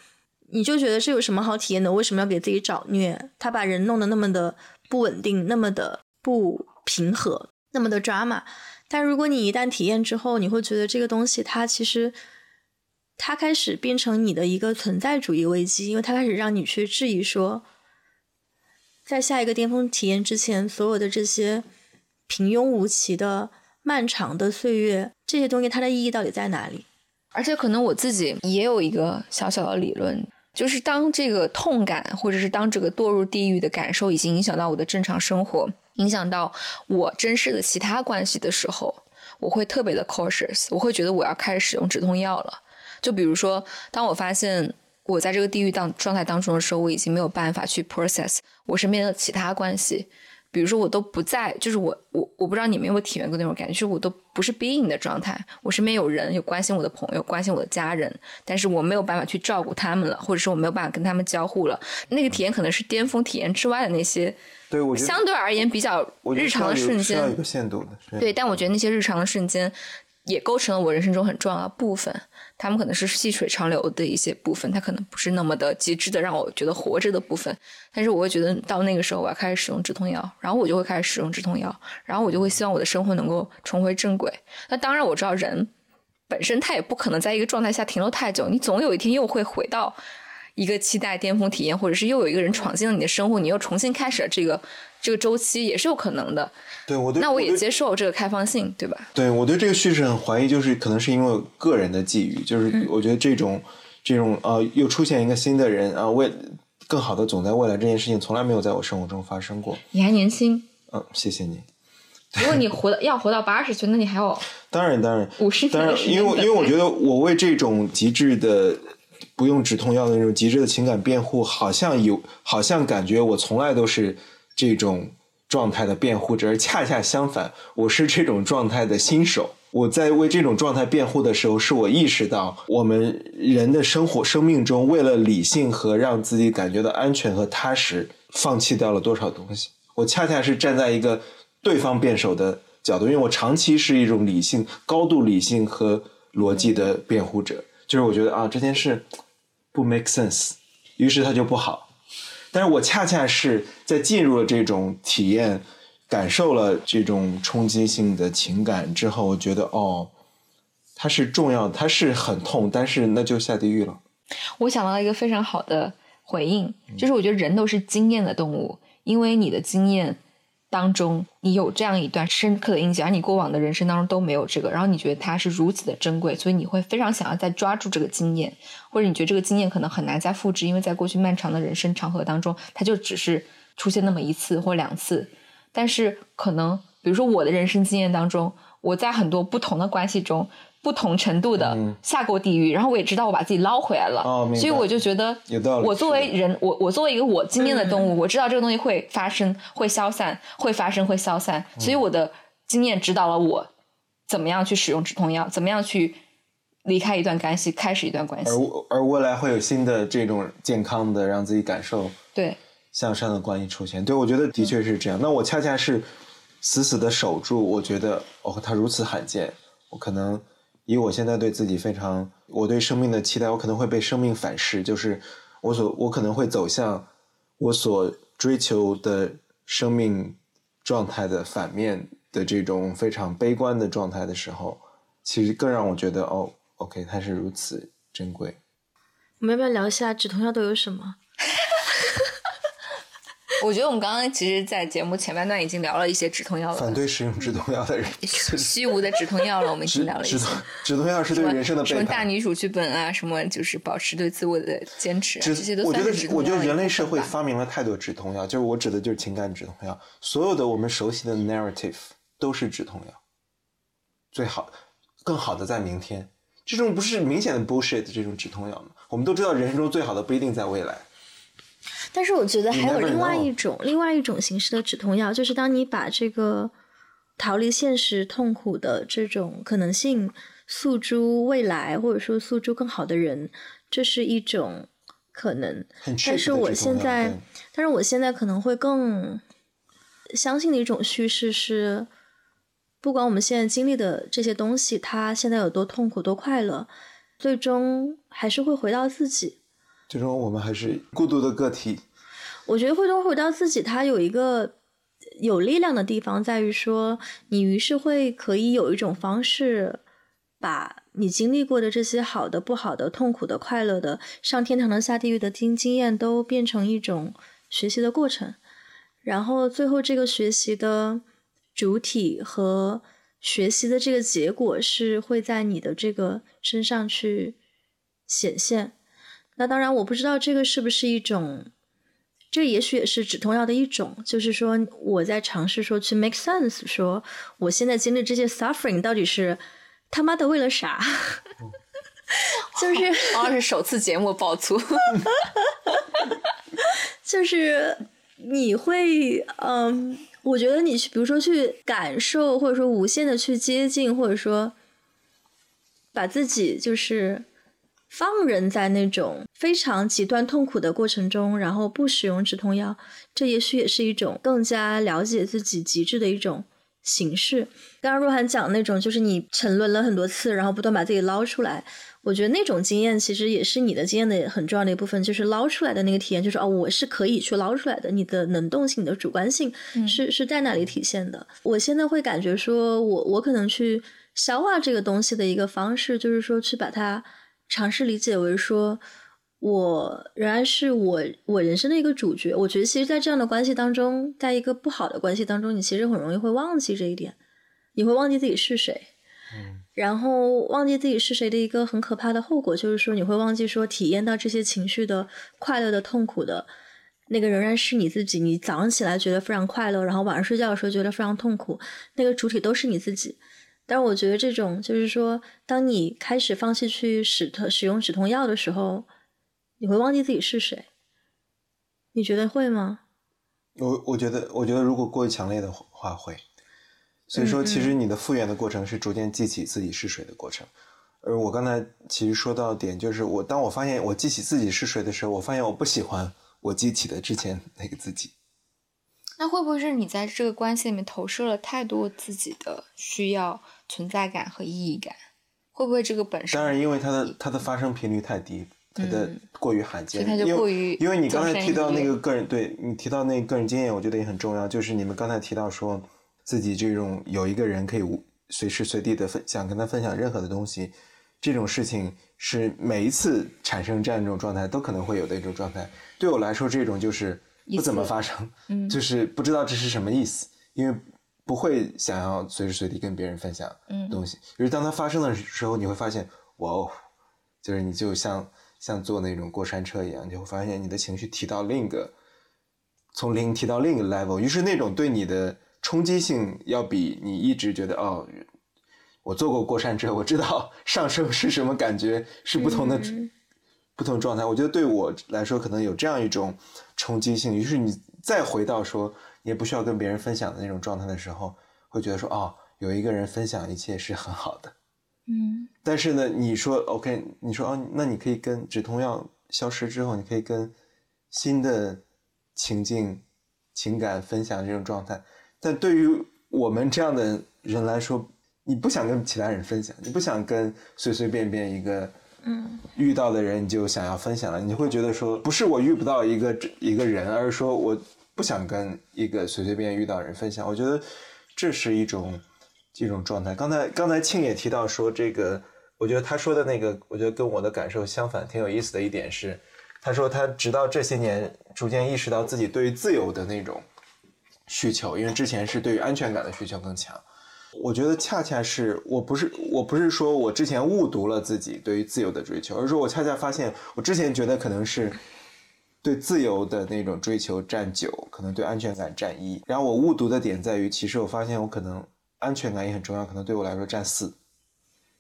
你就觉得这有什么好体验的？为什么要给自己找虐？他把人弄得那么的不稳定，那么的不平和，那么的 drama。但如果你一旦体验之后，你会觉得这个东西它其实它开始变成你的一个存在主义危机，因为它开始让你去质疑说，在下一个巅峰体验之前，所有的这些平庸无奇的漫长的岁月，这些东西它的意义到底在哪里？而且可能我自己也有一个小小的理论，就是当这个痛感，或者是当这个堕入地狱的感受已经影响到我的正常生活，影响到我真实的其他关系的时候，我会特别的 cautious，我会觉得我要开始使用止痛药了。就比如说，当我发现我在这个地狱当状态当中的时候，我已经没有办法去 process 我身边的其他关系。比如说，我都不在，就是我我我不知道你们有没有体验过那种感觉，就是我都不是 being 的状态，我身边有人有关心我的朋友，关心我的家人，但是我没有办法去照顾他们了，或者是我没有办法跟他们交互了。那个体验可能是巅峰体验之外的那些对我相对而言比较我日常的瞬间是要有一，个限度的。对，但我觉得那些日常的瞬间也构成了我人生中很重要的部分。他们可能是细水长流的一些部分，它可能不是那么的极致的让我觉得活着的部分。但是我会觉得到那个时候我要开始使用止痛药，然后我就会开始使用止痛药，然后我就会希望我的生活能够重回正轨。那当然我知道人本身他也不可能在一个状态下停留太久，你总有一天又会回到一个期待巅峰体验，或者是又有一个人闯进了你的生活，你又重新开始了这个这个周期，也是有可能的。对我对那我也接受这个开放性，对吧？对我对这个叙事很怀疑，就是可能是因为个人的际遇，就是嗯我觉得这种、这种呃，又出现一个新的人啊，为更好的总在未来这件事情从来没有在我生活中发生过。你还年轻，嗯，谢谢你。如果你活到要活到八十岁，那你还有 当然，当然，50年当然的，时间因为因为我觉得我为这种极致的不用止痛药的那种极致的情感辩护，好像有，好像感觉我从来都是这种状态的辩护者，而恰恰相反，我是这种状态的新手。我在为这种状态辩护的时候，是我意识到我们人的生活、生命中，为了理性和让自己感觉到安全和踏实，放弃掉了多少东西。我恰恰是站在一个对方辩手的角度，因为我长期是一种理性、高度理性和逻辑的辩护者，就是我觉得啊这件事不 make sense，于是它就不好。但是我恰恰是在进入了这种体验，感受了这种冲击性的情感之后，我觉得哦，它是重要的，它是很痛，但是那就下地狱了。我想到了一个非常好的回应，就是我觉得人都是经验的动物，因为你的经验当中，你有这样一段深刻的印记，而你过往的人生当中都没有这个，然后你觉得它是如此的珍贵，所以你会非常想要再抓住这个经验，或者你觉得这个经验可能很难再复制，因为在过去漫长的人生长河当中，它就只是出现那么一次或两次，但是可能比如说我的人生经验当中，我在很多不同的关系中。不同程度的嗯。下过地狱，然后我也知道我把自己捞回来了，哦所以我就觉得有道理我作为人，我我作为一个我经验的动物，我知道这个东西会发生、会消散、会发生、会消散，所以我的经验指导了我怎么样去使用止痛药，怎么样去离开一段关系，开始一段关系。而。而未来会有新的这种健康的让自己感受对，向上的关系出现。对，我觉得的确是这样。那我恰恰是死死的守住，我觉得哦，它如此罕见，我可能以我现在对自己非常，我对生命的期待，我可能会被生命反噬，就是我所我可能会走向我所追求的生命状态的反面的这种非常悲观的状态的时候，其实更让我觉得哦，OK，它是如此珍贵。我们要不要聊一下止痛药都有什么？我觉得我们刚刚其实，在节目前半段已经聊了一些止痛药了，反对使用止痛药的人，虚无的止痛药了，我们已经聊了一些。止痛止痛药是对人生的什么。大女主剧本啊，什么就是保持对自我的坚持啊，这些都我觉得我觉得人类社会发明了太多止痛药，就是我指的就是情感止痛药。所有的我们熟悉的 narrative 都是止痛药，最好更好的在明天。这种不是明显的 bullshit 的这种止痛药吗？我们都知道人生中最好的不一定在未来。但是我觉得还有另外一种另外一种形式的止痛药，就是当你把这个逃离现实痛苦的这种可能性诉诸未来，或者说诉诸更好的人，这是一种可能。但是我现在，但是我现在可能会更相信的一种叙事是，不管我们现在经历的这些东西，它现在有多痛苦、多快乐，最终还是会回到自己。最终我们还是孤独的个体。我觉得会都回到自己，它有一个有力量的地方，在于说，你于是会可以有一种方式，把你经历过的这些好的、不好的、痛苦的、快乐的、上天堂的、下地狱的经经验，都变成一种学习的过程，然后最后这个学习的主体和学习的这个结果是会在你的这个身上去显现。那当然，我不知道这个是不是一种，这也许也是止痛药的一种，就是说我在尝试说去 make sense，说我现在经历这些 suffering 到底是他妈的为了啥？就是王老师首次节目爆粗 就是你会，嗯，我觉得你去，比如说去感受，或者说无限的去接近，或者说把自己就是放任在那种非常极端痛苦的过程中，然后不使用止痛药，这也许也是一种更加了解自己极致的一种形式。刚刚若涵讲那种，就是你沉沦了很多次，然后不断把自己捞出来。我觉得那种经验其实也是你的经验的很重要的一部分，就是捞出来的那个体验，就是哦，我是可以去捞出来的。你的能动性、你的主观性是、是在那里体现的。我现在会感觉说我我可能去消化这个东西的一个方式，就是说去把它尝试理解为说，我仍然是我我人生的一个主角。我觉得其实，在这样的关系当中，在一个不好的关系当中，你其实很容易会忘记这一点，你会忘记自己是谁。嗯然后忘记自己是谁的一个很可怕的后果，就是说你会忘记说体验到这些情绪的快乐的、痛苦的，那个仍然是你自己。你早上起来觉得非常快乐，然后晚上睡觉的时候觉得非常痛苦，那个主体都是你自己。但是我觉得这种就是说，当你开始放弃去使特使用止痛药的时候，你会忘记自己是谁。你觉得会吗？我我觉得，我觉得如果过于强烈的话会。所以说，其实你的复原的过程是逐渐记起自己是谁的过程。而我刚才其实说到点就是，我当我发现我记起自己是谁的时候，我发现我不喜欢我记起的之前那个自己。那会不会是你在这个关系里面投射了太多自己的需要、存在感和意义感？会不会这个本身？当然，因为它的它的发生频率太低，它的过于罕见，因为因为你刚才提到那个个人，对你提到那个个人经验，我觉得也很重要。就是你们刚才提到说自己这种有一个人可以无随时随地的分想跟他分享任何的东西，这种事情是每一次产生这样一种状态都可能会有的一种状态。对我来说，这种就是不怎么发生，嗯 就是不知道这是什么意思，因为不会想要随时随地跟别人分享嗯东西。就是当它发生的时候，你会发现，哇哦，就是你就像像坐那种过山车一样，你就会发现你的情绪提到另一个从零提到另一个 level，于是那种对你的冲击性要比你一直觉得哦，我坐过过山车，我知道上升是什么感觉，是不同的、嗯不同状态。我觉得对我来说，可能有这样一种冲击性。于是你再回到说你也不需要跟别人分享的那种状态的时候，会觉得说哦，有一个人分享一切是很好的。嗯但是呢，你说 OK，你说哦，那你可以跟止痛药消失之后，你可以跟新的情境、情感分享这种状态。但对于我们这样的人来说，你不想跟其他人分享，你不想跟随随便便一个嗯遇到的人你就想要分享了，你会觉得说，不是我遇不到一个一个人，而是说我不想跟一个随随便遇到人分享。我觉得这是一种这种状态。刚才刚才庆也提到说，这个我觉得他说的那个，我觉得跟我的感受相反，挺有意思的一点是，他说他直到这些年逐渐意识到自己对于自由的那种需求，因为之前是对于安全感的需求更强。我觉得恰恰是我不是我不是说我之前误读了自己对于自由的追求，而是说我恰恰发现我之前觉得可能是对自由的那种追求占九，可能对安全感占一。然后我误读的点在于，其实我发现我可能安全感也很重要，可能对我来说占四。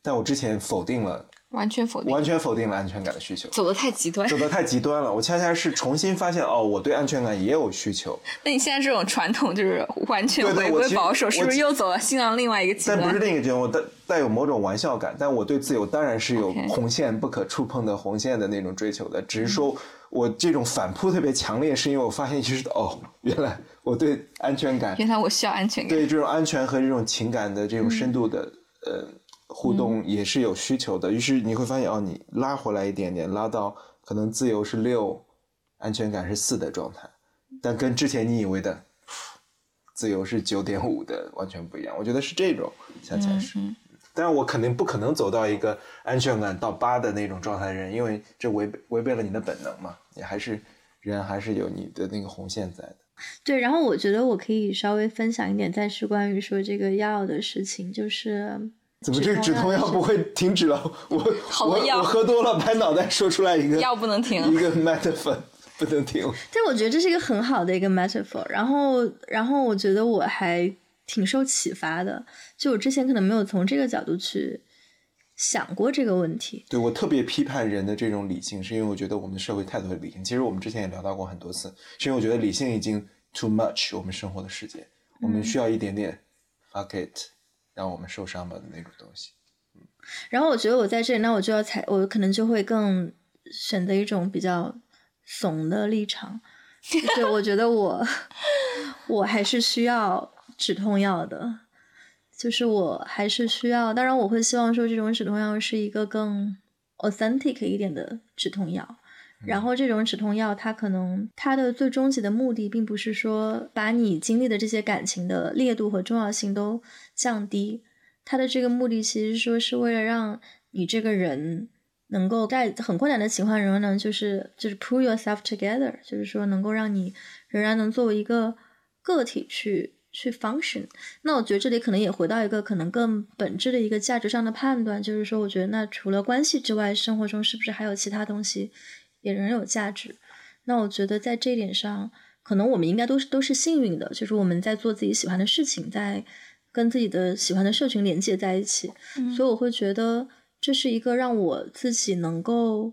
但我之前否定了，完全否定，完全否定了安全感的需求，走的太极端，走的太极端了。我恰恰是重新发现，哦，我对安全感也有需求。那你现在这种传统就是完全回归保守，是不是又走了新浪另外一个极但不是？另一个极端，我带带有某种玩笑感，但我对自由当然是有红线不可触碰的红线的那种追求的。只是说我这种反扑特别强烈，是因为我发现其实哦，原来我对安全感、原来我需要安全感。对这种安全和这种情感的这种深度的、呃互动也是有需求的。于是你会发现哦，你拉回来一点点，拉到可能自由是六，安全感是四的状态，但跟之前你以为的自由是九点五的完全不一样。我觉得是这种，恰恰是。嗯但是我肯定不可能走到一个安全感到八的那种状态的人，因为这违背违背了你的本能嘛。你还是人，还是有你的那个红线在的。对，然后我觉得我可以稍微分享一点，再是关于说这个药的事情，就是怎么这个止痛药不会停止了？我我我喝多了，拍脑袋说出来一个药不能停一个 metaphor 不能停。但我觉得这是一个很好的一个 metaphor，然后，然后我觉得我还挺受启发的，就我之前可能没有从这个角度去想过这个问题。对我特别批判人的这种理性，是因为我觉得我们的社会太多的理性。其实我们之前也聊到过很多次，是因为我觉得理性已经 too much 我们生活的世界，我们需要一点点 fuck it，让我们受伤吧的那种东西。然后我觉得我在这里，那我就要采，我可能就会更选择一种比较怂的立场，就是我觉得我我还是需要止痛药的，就是我还是需要，当然我会希望说这种止痛药是一个更 authentic 一点的止痛药。然后这种止痛药，它可能它的最终极的目的，并不是说把你经历的这些感情的烈度和重要性都降低，它的这个目的其实说是为了让你这个人能够在很困难的情况仍然能就是就是 pull yourself together，就是说能够让你仍然能作为一个个体去去 function。那我觉得这里可能也回到一个可能更本质的一个价值上的判断，就是说，我觉得那除了关系之外，生活中是不是还有其他东西也仍然有价值？那我觉得在这一点上，可能我们应该都是都是幸运的，就是我们在做自己喜欢的事情，在跟自己的喜欢的社群连接在一起，所以我会觉得这是一个让我自己能够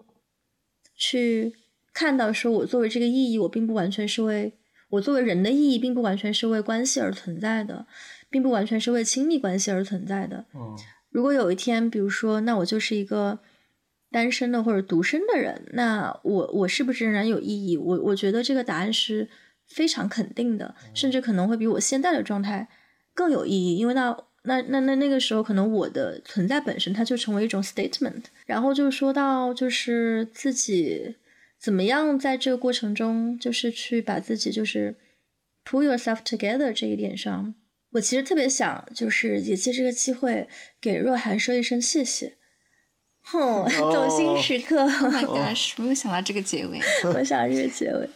去看到，说我作为这个意义，我并不完全是为我作为人的意义，并不完全是为关系而存在的，并不完全是为亲密关系而存在的。嗯，如果有一天，比如说，那我就是一个单身的或者独身的人，那我我是不是仍然有意义？我我觉得这个答案是非常肯定的，甚至可能会比我现在的状态更有意义，因为那那那那那个时候，可能我的存在本身它就成为一种 statement。然后就说到就是自己怎么样在这个过程中，就是去把自己就是 pull yourself together 这一点上，我其实特别想就是也借这个机会给若涵说一声谢谢。哼，走心时刻。Oh my gosh，没有想到这个结尾。我想这个结尾，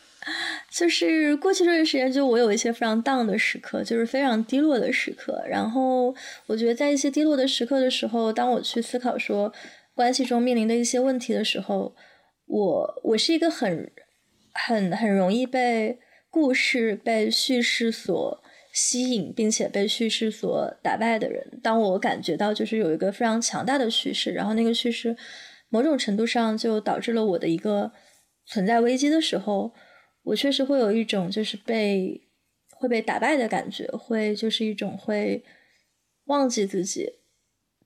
就是过去这段时间，就我有一些非常 down 的时刻，就是非常低落的时刻。然后我觉得在一些低落的时刻的时候，当我去思考说关系中面临的一些问题的时候，我我是一个很很很容易被故事、被叙事所吸引，并且被叙事所打败的人。当我感觉到就是有一个非常强大的叙事，然后那个叙事某种程度上就导致了我的一个存在危机的时候，我确实会有一种就是被会被打败的感觉，会就是一种会忘记自己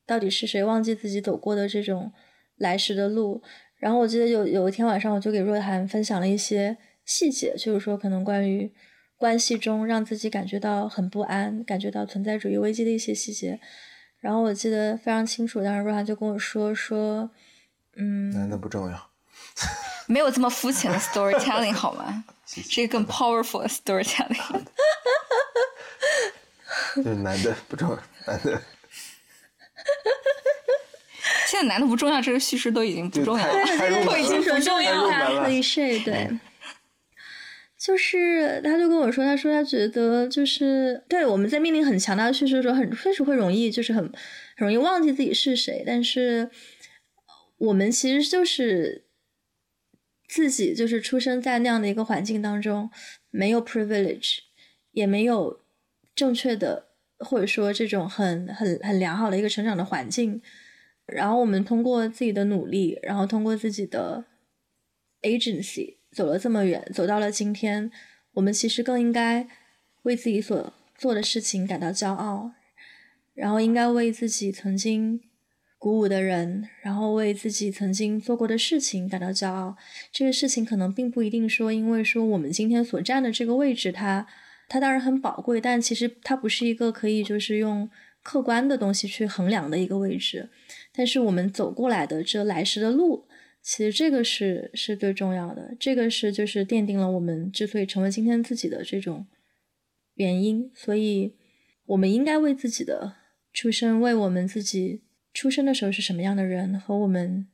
到底是谁，忘记自己走过的这种来时的路。然后我记得有有一天晚上，我就给若涵分享了一些细节，就是说可能关于关系中让自己感觉到很不安、感觉到存在主义危机的一些细节。然后我记得非常清楚，当时若涵就跟我说说，嗯，男的不重要。没有这么肤浅的 storytelling 好吗？是一个更 powerful 的 storytelling。就是男的不重要，男的。现在男的不重要，这个叙事都已经不重要了，太入门已经不重要了。可以睡，对。就是他就跟我说，他说他觉得就是对我们在面临很强大的叙事的时候，很确实会容易就是很很容易忘记自己是谁，但是我们其实就是自己就是出生在那样的一个环境当中，没有 privilege，也没有正确的或者说这种很很很良好的一个成长的环境，然后我们通过自己的努力，然后通过自己的 agency。走了这么远，走到了今天，我们其实更应该为自己所做的事情感到骄傲，然后应该为自己曾经鼓舞的人，然后为自己曾经做过的事情感到骄傲。这个事情可能并不一定说，因为说我们今天所站的这个位置，它它当然很宝贵，但其实它不是一个可以就是用客观的东西去衡量的一个位置。但是我们走过来的这来时的路。其实这个是是最重要的，这个是就是奠定了我们之所以成为今天自己的这种原因，所以我们应该为自己的出生，为我们自己出生的时候是什么样的人，和我们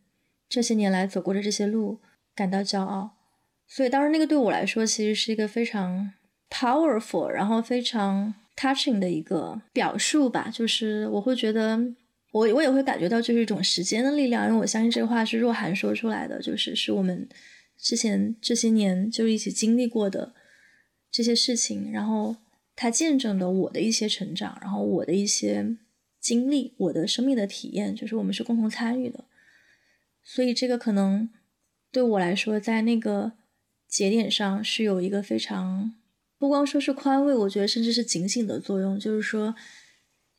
这些年来走过的这些路感到骄傲。所以当时那个对我来说，其实是一个非常 powerful，然后非常 touching 的一个表述吧，就是我会觉得。我我也会感觉到，就是一种时间的力量，因为我相信这个话是若涵说出来的，就是是我们之前这些年就一起经历过的这些事情，然后他见证了我的一些成长，然后我的一些经历，我的生命的体验，就是我们是共同参与的，所以这个可能对我来说，在那个节点上是有一个非常不光说是宽慰，我觉得甚至是警醒的作用，就是说。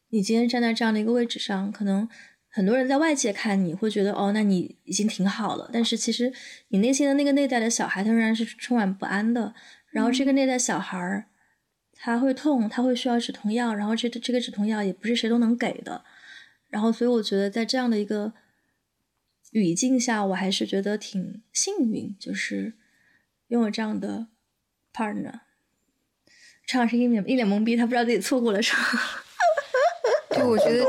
你今天站在这样的一个位置上，可能很多人在外界看你会觉得，哦，那你已经挺好了。但是其实你内心的那个内在的小孩，他仍然是充满不安的。然后这个内在小孩儿，他会痛，他会需要止痛药。然后这这个止痛药也不是谁都能给的。然后所以我觉得在这样的一个语境下，我还是觉得挺幸运，就是拥有这样的 partner。陈老师一脸一脸懵逼，他不知道自己错过了什么。就，我觉得，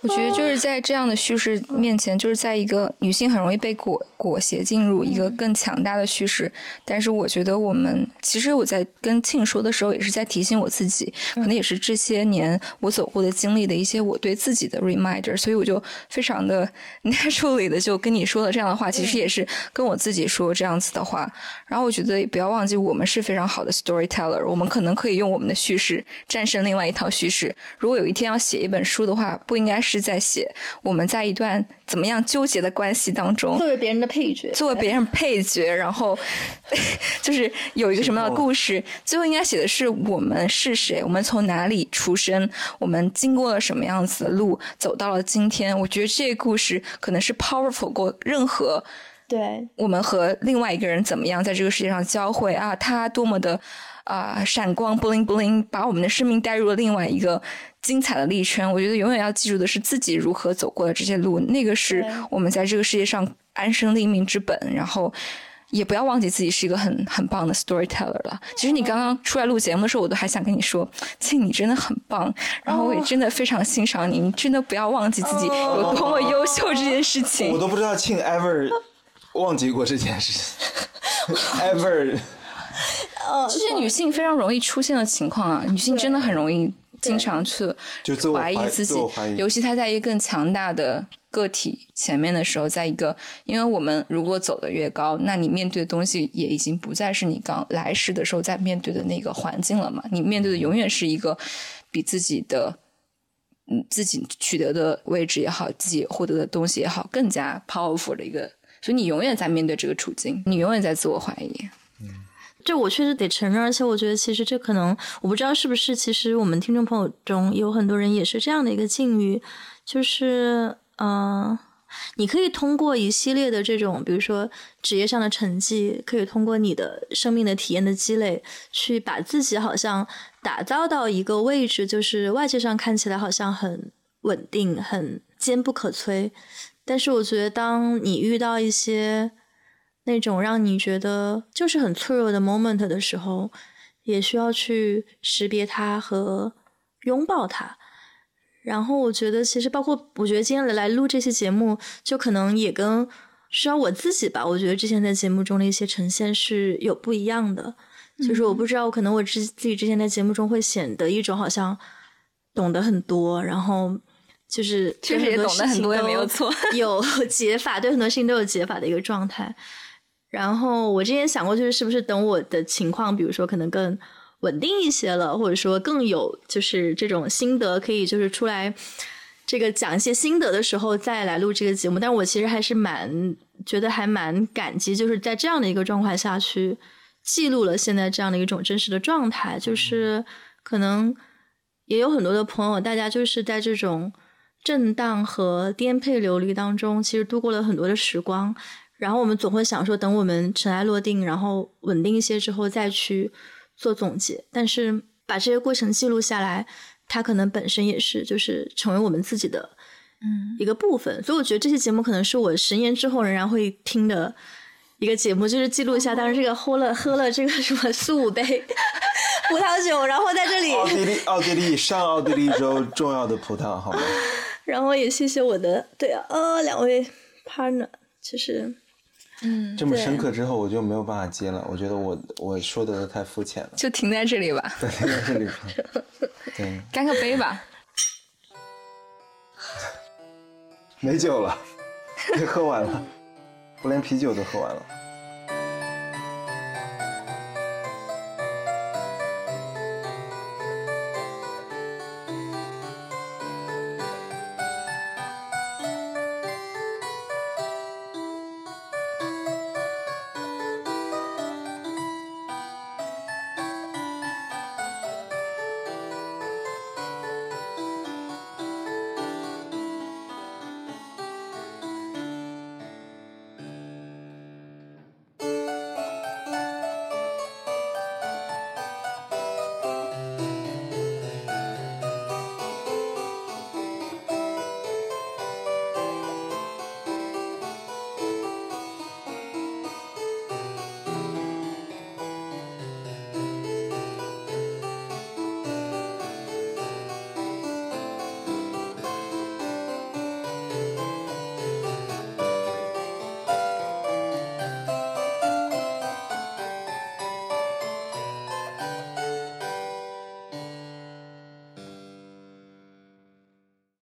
我觉得就是在这样的叙事面前，就是在一个女性很容易被裹裹挟进入一个更强大的叙事。但是，我觉得我们其实我在跟庆说的时候，也是在提醒我自己，可能也是这些年我走过的经历的一些我对自己的 reminder。所以，我就非常的 naturally 的就跟你说了这样的话，其实也是跟我自己说这样子的话。然后，我觉得也不要忘记，我们是非常好的 storyteller，我们可能可以用我们的叙事战胜另外一套叙事。如果有一天要写一本书的话，不应该是在写我们在一段怎么样纠结的关系当中，作为别人的配角，作为别人配角，然后 就是有一个什么样的故事，最后应该写的是我们是谁，我们从哪里出生，我们经过了什么样子的路，走到了今天。我觉得这个故事可能是 powerful 过任何，对我们和另外一个人怎么样在这个世界上交汇啊，他多么的。啊，闪光，bling bling，把我们的生命带入了另外一个精彩的历程。我觉得永远要记住的是自己如何走过的这些路，那个是我们在这个世界上安身立命之本。然后也不要忘记自己是一个很很棒的 storyteller 了。其实你刚刚出来录节目的时候，我都还想跟你说，庆你真的很棒。然后我也真的非常欣赏你，你真的不要忘记自己有多么优秀这件事情。我都不知道庆 ever 忘记过这件事情，ever。这些女性非常容易出现的情况啊，女性真的很容易经常去怀疑自己，尤其他在一个更强大的个体前面的时候，在一个，因为我们如果走得越高，那你面对的东西也已经不再是你刚来时的时候在面对的那个环境了嘛，你面对的永远是一个比自己的，嗯，自己取得的位置也好，自己获得的东西也好，更加 powerful 的一个，所以你永远在面对这个处境，你永远在自我怀疑。这我确实得承认，而且我觉得其实这可能我不知道是不是，其实我们听众朋友中有很多人也是这样的一个境遇，就是嗯，你可以通过一系列的这种，比如说职业上的成绩，可以通过你的生命的体验的积累，去把自己好像打造到一个位置，就是外界上看起来好像很稳定、很坚不可摧，但是我觉得当你遇到一些。那种让你觉得就是很脆弱的 moment 的时候，也需要去识别它和拥抱它，然后我觉得其实包括我觉得今天来来录这期节目，就可能也跟需要我自己吧。我觉得之前在节目中的一些呈现是有不一样的，就是我不知道可能我之自己之前在节目中会显得一种好像懂得很多，然后就是确实也懂得很多也没有错，有解法，对很多事情都有解法的一个状态。然后我之前想过，就是是不是等我的情况，比如说可能更。稳定一些了，或者说更有就是这种心得，可以就是出来这个讲一些心得的时候再来录这个节目。但我其实还是蛮觉得还蛮感激，就是在这样的一个状况下去记录了现在这样的一种真实的状态。就是可能也有很多的朋友，大家就是在这种震荡和颠沛流离当中，其实度过了很多的时光。然后我们总会想说，等我们尘埃落定，然后稳定一些之后再去。做总结，但是把这些过程记录下来，它可能本身也是就是成为我们自己的嗯一个部分。所以我觉得这期节目可能是我十年之后仍然会听的一个节目，就是记录一下当时这个喝了喝了这个什么四五杯葡萄酒，然后在这里奥地利奥地利上奥地利州重要的葡萄，好吗？然后也谢谢我的对啊呃两位 partner，其实。嗯，这么深刻之后，我就没有办法接了。我觉得我我说的太肤浅了，就停在这里吧。对，停在这里吧。对，干个杯吧。没酒了，喝完了，我连啤酒都喝完了。